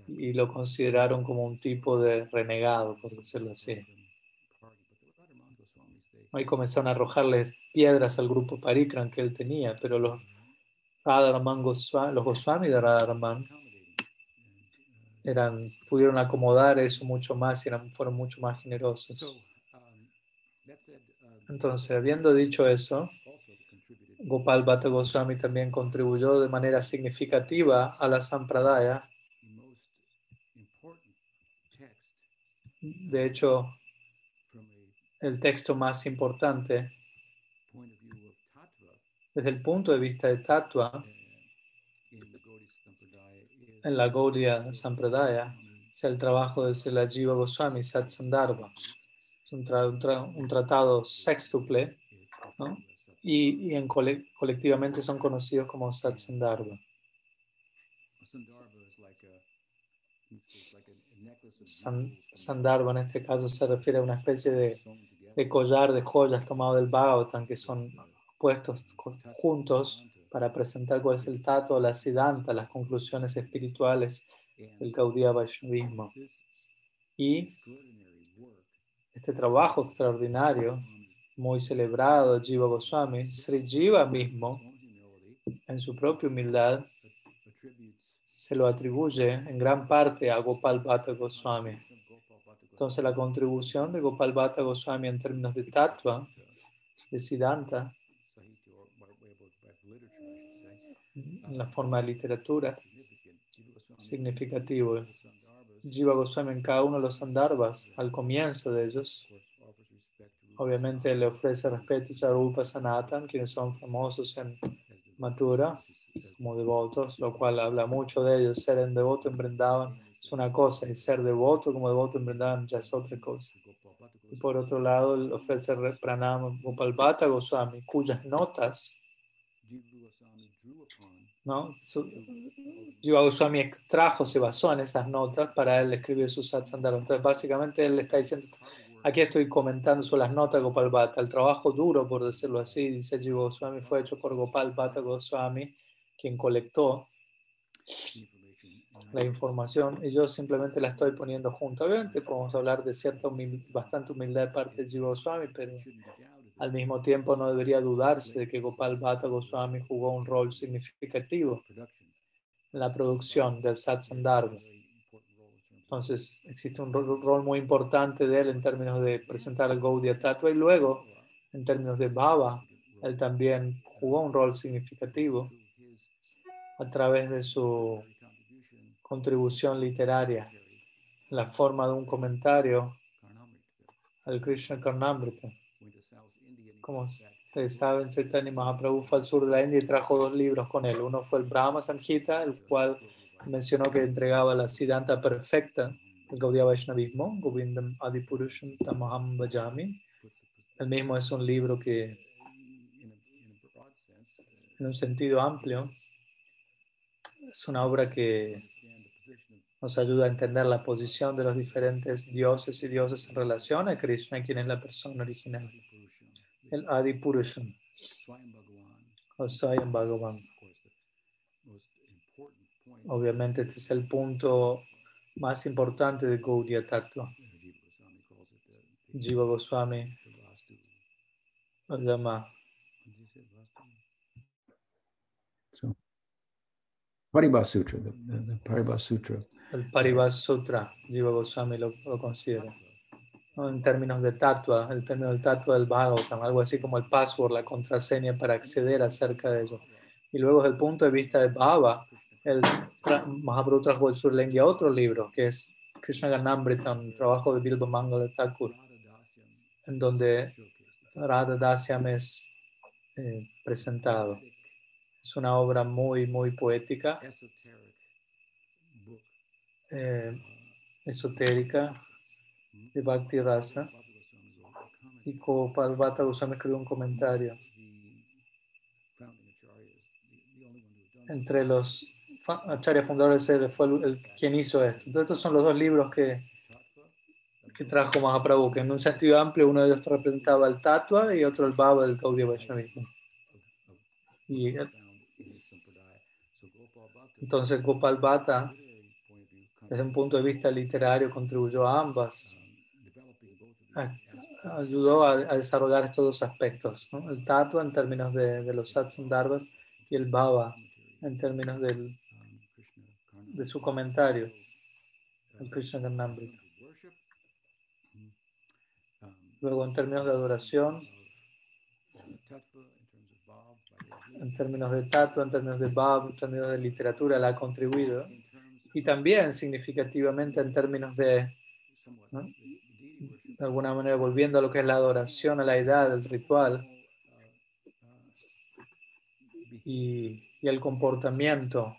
y lo consideraron como un tipo de renegado, por decirlo así. Ahí comenzaron a arrojarle piedras al grupo Parikran que él tenía, pero los Radharaman Goswami, los Goswami de Radharaman eran, pudieron acomodar eso mucho más y eran, fueron mucho más generosos. Entonces, habiendo dicho eso, Gopal Bhatta Goswami también contribuyó de manera significativa a la Sampradaya. De hecho, el texto más importante desde el punto de vista de Tattva en la Gaudiya Sampradaya es el trabajo de Selajiva Goswami Satsandharva. Es un, un, tratado sextuple ¿no? y, y en colectivamente son conocidos como Satsandharva. Sandharva en este caso se refiere a una especie de, de collar de joyas tomado del Bhagavatam que son puestos juntos para presentar cuál es el tato, la siddhanta, las conclusiones espirituales del Gaudiya Vaishnavismo. Y este trabajo extraordinario, muy celebrado, Jiva Goswami, Sri Jiva mismo, en su propia humildad, se lo atribuye en gran parte a Gopal Bhatta Goswami. Entonces la contribución de Gopal Bhatta Goswami en términos de tatua, de siddhanta, la forma de literatura significativo. Jiva Goswami en cada uno de los sandarbas, al comienzo de ellos, obviamente le ofrece respeto a Rupa Sanatan, quienes son famosos en Mathura como devotos, lo cual habla mucho de ellos. Ser en devoto en Brindavan es una cosa y ser devoto como devoto en Brindavan ya es otra cosa. Por otro lado, le ofrece pranam Gopal Bhatta Goswami, cuyas notas ¿no? Jiva Goswami extrajo, se basó en esas notas para él escribir su satsandara. Entonces, básicamente, él está diciendo, aquí estoy comentando sobre las notas de Gopal. El trabajo duro, por decirlo así, dice Jiva Goswami, fue hecho por Gopal Bhatta Goswami, quien colectó la información y yo simplemente la estoy poniendo junto. Obviamente podemos hablar de cierta bastante humildad de parte de Jiva Goswami, pero al mismo tiempo, no debería dudarse de que Gopal Bhatta Goswami jugó un rol significativo en la producción del Satsandharma. Entonces, existe un rol muy importante de él en términos de presentar el Gaudiya Tattva y luego, en términos de Baba, él también jugó un rol significativo a través de su contribución literaria, en la forma de un comentario al Krishna Karnamrita. Como ustedes saben, Chaitanya Mahaprabhu fue al sur de la India y trajo dos libros con él. Uno fue el Brahma Samhita, el cual mencionó que entregaba la Siddhanta perfecta del Gaudiya Vaishnavismo, Govindam Adipurusham Tamaham Bhajami. El mismo es un libro que, en un sentido amplio, es una obra que nos ayuda a entender la posición de los diferentes dioses y dioses en relación a Krishna, quien es la persona original el Adi Purusham, o Swayam Bhagavan. Obviamente este es el punto más importante de Gaudiya Tattva. Jiva Goswami lo llama Paribas Sutra, the, Paribas Sutra. El Paribas Sutra, Jiva Goswami lo, lo considera en términos de tatua, el término del tatua del Bhagavatam, algo así como el password, la contraseña para acceder acerca de ello. Y luego desde el punto de vista de Bhava, el Mahaprabhu trajo el Surlengya otro libro, que es Krishna Ganamrita, un trabajo de Bilbo Mangala Thakur, en donde Radha Dasyam es eh, presentado. Es una obra muy, muy poética, eh, esotérica, de Bhakti Rasa. Y Gopal Bhatta Goswami escribió un comentario. Entre los Acharya fundadores, él fue el, quien hizo esto. Entonces, estos son los dos libros que, que trajo Mahaprabhu, que en un sentido amplio uno de ellos representaba el Tatua y otro el Baba del Gaudiya Vaishnavismo. Y entonces Gopal Bhatta, desde un punto de vista literario, contribuyó a ambas ayudó a, desarrollar estos dos aspectos, el tatua en términos de, de los satsandarbas y el baba en términos del, de su comentario, el Krishna Karnamrita. Luego, en términos de adoración, en términos de tatua, en términos de bab, en términos de literatura, la ha contribuido. Y también significativamente en términos de de alguna manera volviendo a lo que es la adoración a la edad, el ritual y, el comportamiento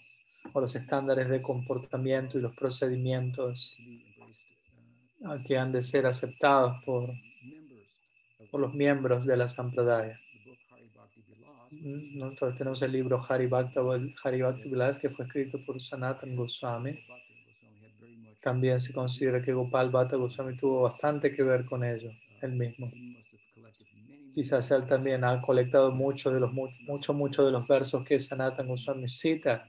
o los estándares de comportamiento y los procedimientos que han de ser aceptados por, por los miembros de la Sampradaya. Entonces tenemos el libro Hari Bhakti, Hari Vilas que fue escrito por Sanatan Goswami también se considera que Gopal Bhatta Goswami tuvo bastante que ver con ello, él mismo. Quizás él también ha colectado muchos de los mucho, mucho de los versos que Sanatan Goswami cita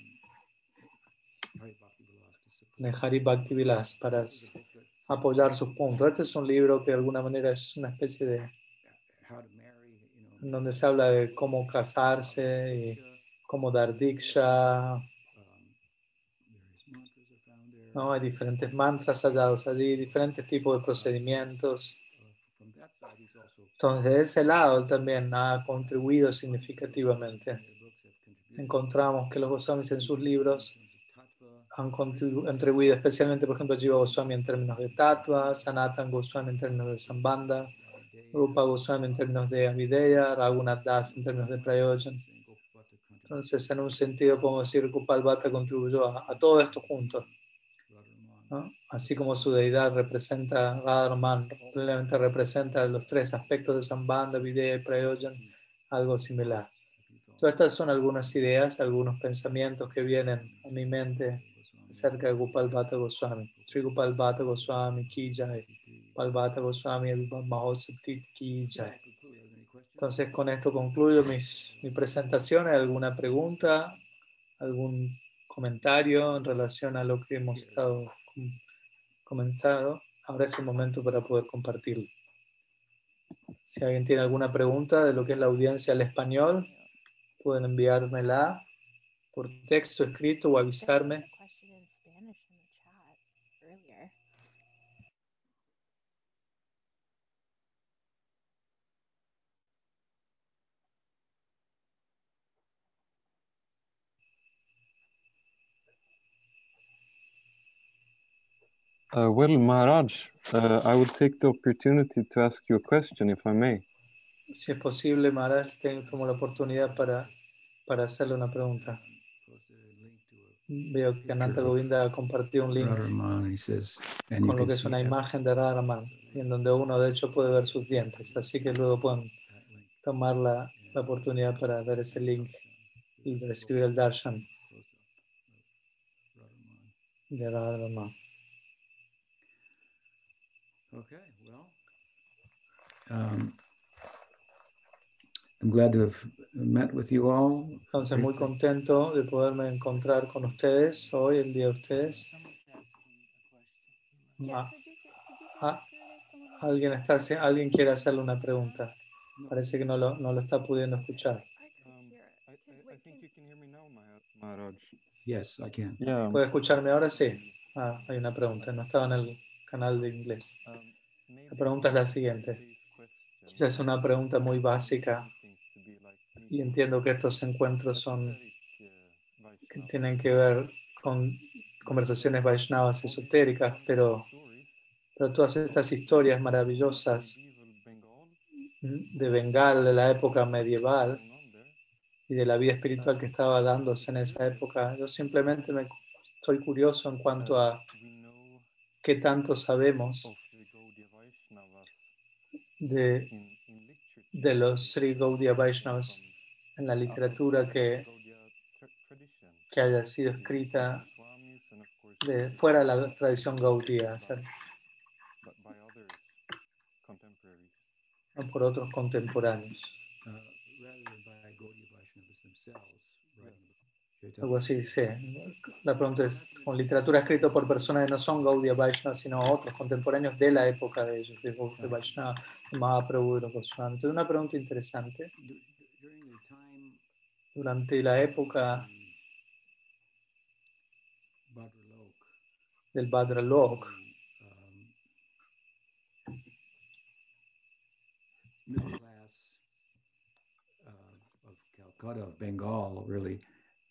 en Hari Bhakti Vilas para apoyar sus puntos. Este es un libro que de alguna manera es una especie de donde se habla de cómo casarse y cómo dar diksha, ¿no? Hay diferentes mantras hallados allí, diferentes tipos de procedimientos. Entonces, de ese lado también ha contribuido significativamente encontramos que los Goswamis en sus libros han contribuido, especialmente, por ejemplo, Jiva Goswami en términos de Tattva, Sanatan Goswami en términos de Sambanda, Rupa Goswami en términos de Avideya, Raghunath Das en términos de Prayojan. Entonces, en un sentido, podemos decir Gopal Bhatta contribuyó a, todo esto juntos. Así como su deidad representa, Radharman probablemente representa los tres aspectos de Sambanda, Videya y Prayojan, algo similar. Todas estas son algunas ideas, algunos pensamientos que vienen a mi mente acerca de Gopal Bhatta Goswami. Sri Gopal Bhatta Goswami Ki Jai. Gopal Bhatta Goswami Mahotsav Ki Jai. Entonces con esto concluyo mis, mi presentación. ¿Hay alguna pregunta? ¿Algún comentario en relación a lo que hemos estado comentado? Ahora es el momento para poder compartirlo. Si alguien tiene alguna pregunta de lo que es la audiencia al español, pueden enviármela por texto escrito o avisarme. Uh, well, Maharaj, uh, I will take the opportunity to ask you a question, if I may. Si es posible, Maharaj, tengo la oportunidad para, para hacerle una pregunta. Veo que Ananta Govinda compartió un link con lo que es una imagen de Radharaman, en donde uno de hecho puede ver sus dientes. Así que luego pueden tomar la, la oportunidad para ver ese link y recibir el darshan de Radharaman. Okay, well, um, I'm glad to have met with you all. Entonces, muy contento de poderme encontrar con ustedes hoy, el día de ustedes. Ah, ah, alguien, está, alguien quiere hacerle una pregunta. Parece que no lo, no lo está pudiendo escuchar. Yes, I can. ¿Puede escucharme ahora? Sí. Ah, hay una pregunta. No estaba en el canal de inglés. La pregunta es la siguiente. Quizás es una pregunta muy básica y entiendo que estos encuentros son que tienen que ver con conversaciones Vaishnavas esotéricas, pero, pero todas estas historias maravillosas de Bengal, de la época medieval y de la vida espiritual que estaba dándose en esa época, yo simplemente me estoy curioso en cuanto a qué tanto sabemos de, los Sri Gaudiya Vaishnavas en la literatura que, que haya sido escrita de, fuera de la tradición Gaudiya, por otros contemporáneos. Algo así, sí. La pregunta es, con literatura escrita por personas que no son Gaudiya Vaishnava, sino otros contemporáneos de la época de ellos, de, de Vaishnava, de Mahaprabhu y los Goswami. Entonces, una pregunta interesante. Durante la época del Badralok, middle class uh, of Calcutta, of Bengal, really,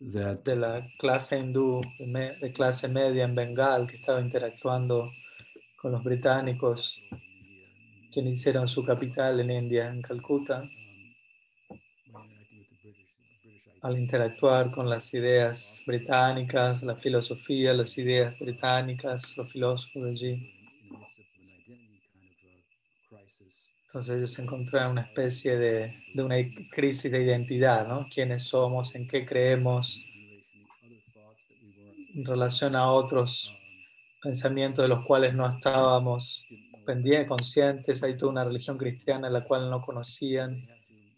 de la clase hindú de clase media en Bengal que estaba interactuando con los británicos quienes hicieron su capital en India, en Calcuta, al interactuar con las ideas británicas, la filosofía, las ideas británicas, los filósofos de allí. Entonces ellos encontraron una especie de, una crisis de identidad, ¿no? ¿Quiénes somos? ¿En qué creemos? En relación a otros pensamientos de los cuales no estábamos pendientes, conscientes. Hay toda una religión cristiana la cual no conocían.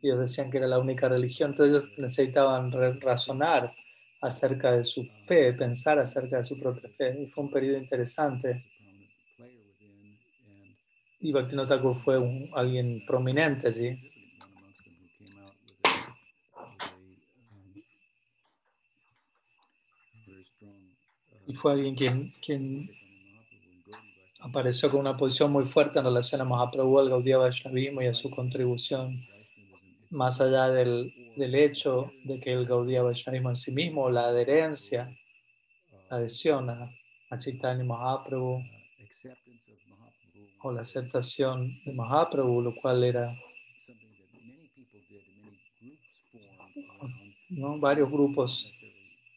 Ellos decían que era la única religión. Entonces ellos necesitaban razonar acerca de su fe, pensar acerca de su propia fe. Y fue un periodo interesante Bhaktivinoda fue un, alguien prominente allí. Y fue alguien quien, quien apareció con una posición muy fuerte en relación a Mahaprabhu, al Gaudiya Vaishnavismo y a su contribución más allá del, del hecho de que el Gaudiya Vaishnavismo en sí mismo, la adherencia, la adhesión a, a Chaitanya Mahaprabhu o la aceptación de Mahaprabhu, lo cual era ¿no? varios grupos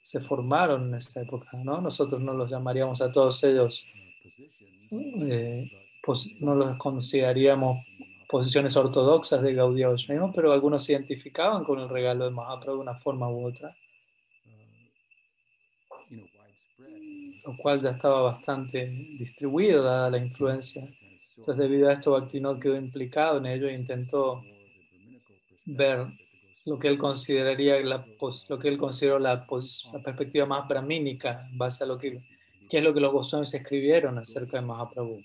se formaron en esta época, ¿no? Nosotros no los llamaríamos a todos ellos, eh, no los consideraríamos posiciones ortodoxas de Gaudiya Vaishnavismo, pero algunos se identificaban con el regalo de Mahaprabhu de una forma u otra, lo cual ya estaba bastante distribuido dada la influencia. Entonces, debido a esto, Bhaktivinoda quedó implicado en ello e intentó ver lo que él consideraría la, lo que él consideró la, la, perspectiva más brahmínica en base a lo que, qué es lo que los Goswamis escribieron acerca de Mahaprabhu.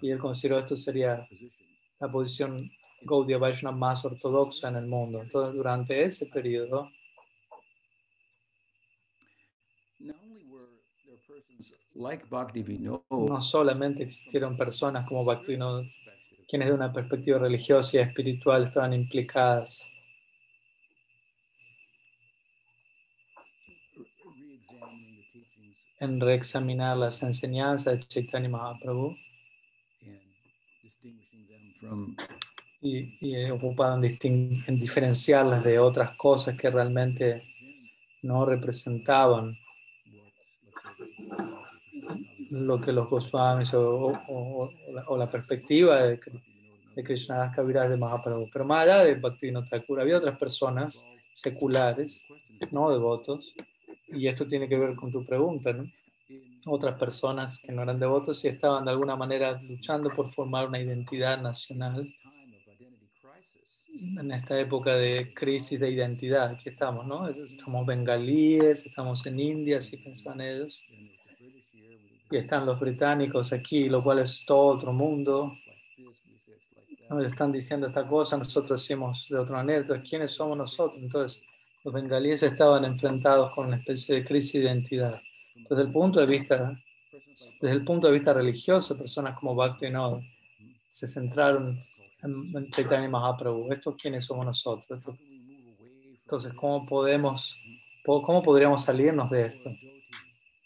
Y él consideró esto sería la posición Gaudiya Vaishnava más ortodoxa en el mundo. Entonces, durante ese periodo, no solamente existieron personas como Bhaktivinoda, quienes de una perspectiva religiosa y espiritual estaban implicadas. En reexaminar las enseñanzas de Chaitanya Mahaprabhu. Y, y ocupado en, en, diferenciarlas de otras cosas que realmente no representaban lo que los Goswamis o, o, la, perspectiva de, de Krishna Kaviraj de Mahaprabhu. Pero más allá de Bhaktivinoda Thakur, había otras personas seculares, no devotos, y esto tiene que ver con tu pregunta, ¿no? Otras personas que no eran devotos y estaban de alguna manera luchando por formar una identidad nacional en esta época de crisis de identidad. Aquí estamos, ¿no? Estamos bengalíes, estamos en India, si pensaban ellos. Y están los británicos aquí, lo cual es todo otro mundo. Nos están diciendo esta cosa, nosotros decimos de otra manera. Entonces, ¿quiénes somos nosotros? Entonces, los bengalíes estaban enfrentados con una especie de crisis de identidad. Desde el punto de vista, desde el punto de vista religioso, personas como Bhaktivinoda se centraron en Chaitanya Mahaprabhu. ¿Estos quiénes somos nosotros? Entonces, ¿cómo podemos, cómo podríamos salirnos de esto?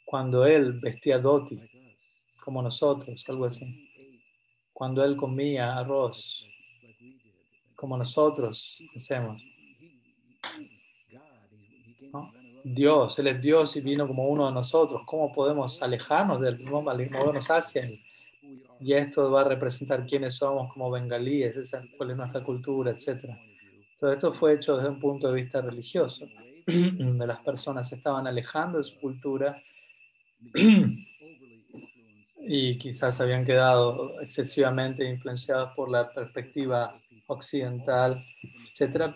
Cuando él vestía dhoti, como nosotros, algo así. Cuando él comía arroz, como nosotros hacemos. Dios, Él es Dios y vino como uno de nosotros. ¿Cómo podemos alejarnos del mismo y movernos hacia Él? Y esto va a representar quiénes somos como bengalíes, esa, cuál es nuestra cultura, etc. Todo esto fue hecho desde un punto de vista religioso, [clears throat] donde las personas se estaban alejando de su cultura [clears throat] y quizás habían quedado excesivamente influenciados por la perspectiva occidental, etc.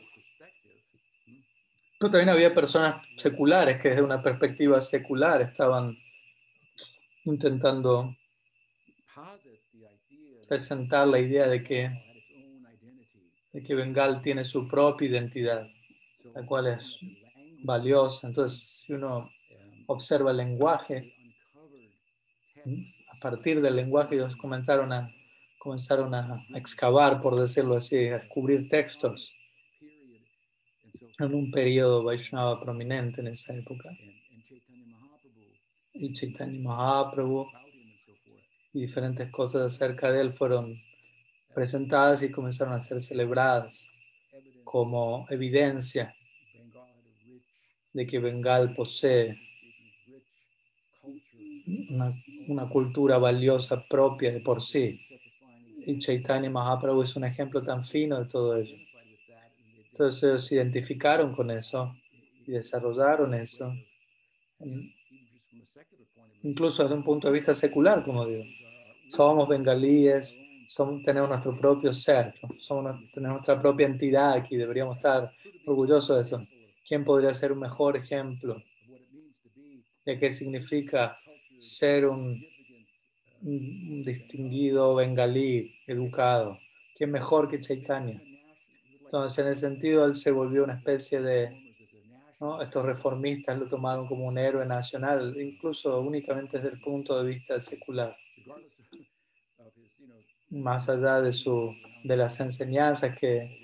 Pero también había personas seculares que desde una perspectiva secular estaban intentando presentar la idea de que, de que Bengal tiene su propia identidad, la cual es valiosa. Entonces, si uno observa el lenguaje, a partir del lenguaje ellos comenzaron a, comenzaron a excavar, por decirlo así, a descubrir textos en un periodo Vaishnava prominente en esa época. Y Chaitanya Mahaprabhu y diferentes cosas acerca de él fueron presentadas y comenzaron a ser celebradas como evidencia de que Bengal posee una, una, cultura valiosa propia de por sí. Y Chaitanya Mahaprabhu es un ejemplo tan fino de todo ello. Entonces ellos se identificaron con eso y desarrollaron eso, incluso desde un punto de vista secular, como digo. Somos bengalíes, somos, tenemos nuestro propio ser, somos, tenemos nuestra propia entidad aquí, deberíamos estar orgullosos de eso. ¿Quién podría ser un mejor ejemplo de qué significa ser un, un distinguido bengalí, educado? ¿Quién mejor que Chaitanya? Entonces, en ese sentido, él se volvió una especie de, ¿no? estos reformistas lo tomaron como un héroe nacional, incluso únicamente desde el punto de vista secular. Más allá de, su, de las enseñanzas que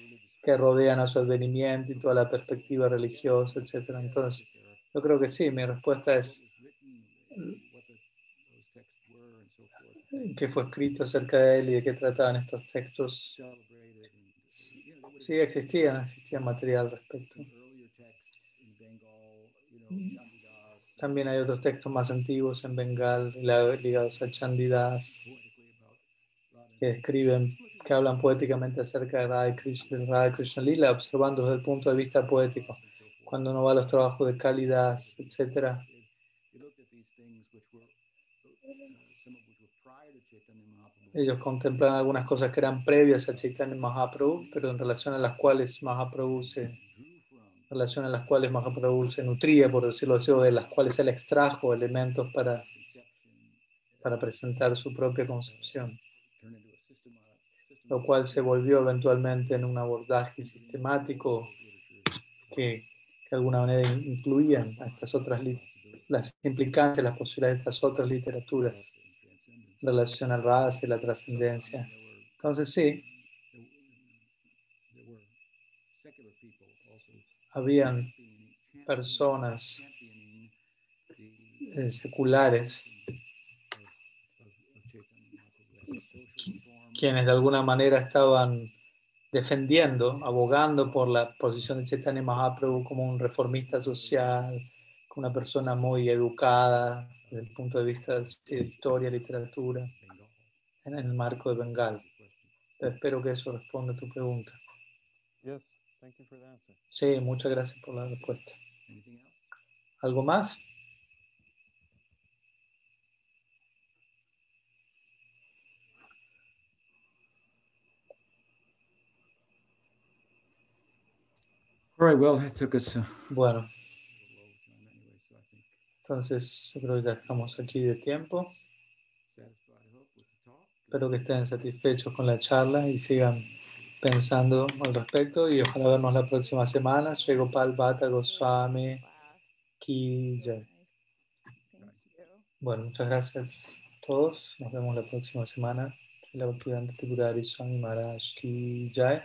que rodean a su advenimiento y toda la perspectiva religiosa, etc. Entonces, yo creo que sí, mi respuesta es qué fue escrito acerca de él y de qué trataban estos textos. Sí, existían, existía material al respecto. También hay otros textos más antiguos en Bengal ligados a Chandidas que escriben, que hablan poéticamente acerca de Radha Krishna, Krishna Lila, observando desde el punto de vista poético. Cuando uno va a los trabajos de Kalidas, etc. Ellos contemplan algunas cosas que eran previas a Chaitanya Mahaprabhu, pero en relación a las cuales Mahaprabhu se, relación a las cuales Mahaprabhu se nutría, por decirlo así, o de las cuales él extrajo elementos para, para presentar su propia concepción, lo cual se volvió eventualmente en un abordaje sistemático que, que de alguna manera incluían estas otras las implicancias, las posibilidades de estas otras literaturas. en relación al raza y la trascendencia. Entonces sí, habían personas eh, seculares quienes de alguna manera estaban defendiendo, abogando por la posición de Chaitanya Mahaprabhu como un reformista social, una persona muy educada desde el punto de vista de historia, literatura, en el marco de Bengal. espero que eso responda a tu pregunta. Sí, muchas gracias por la respuesta. ¿Algo más? well, took us, uh, bueno. Entonces, yo creo que ya estamos aquí de tiempo. Espero que estén satisfechos con la charla y sigan pensando al respecto y ojalá vernos la próxima semana. Llego Pal Bata Goswami Ki Bueno, muchas gracias a todos. Nos vemos la próxima semana. La Bhaktivedanta Swami Maharaj Ki Jai.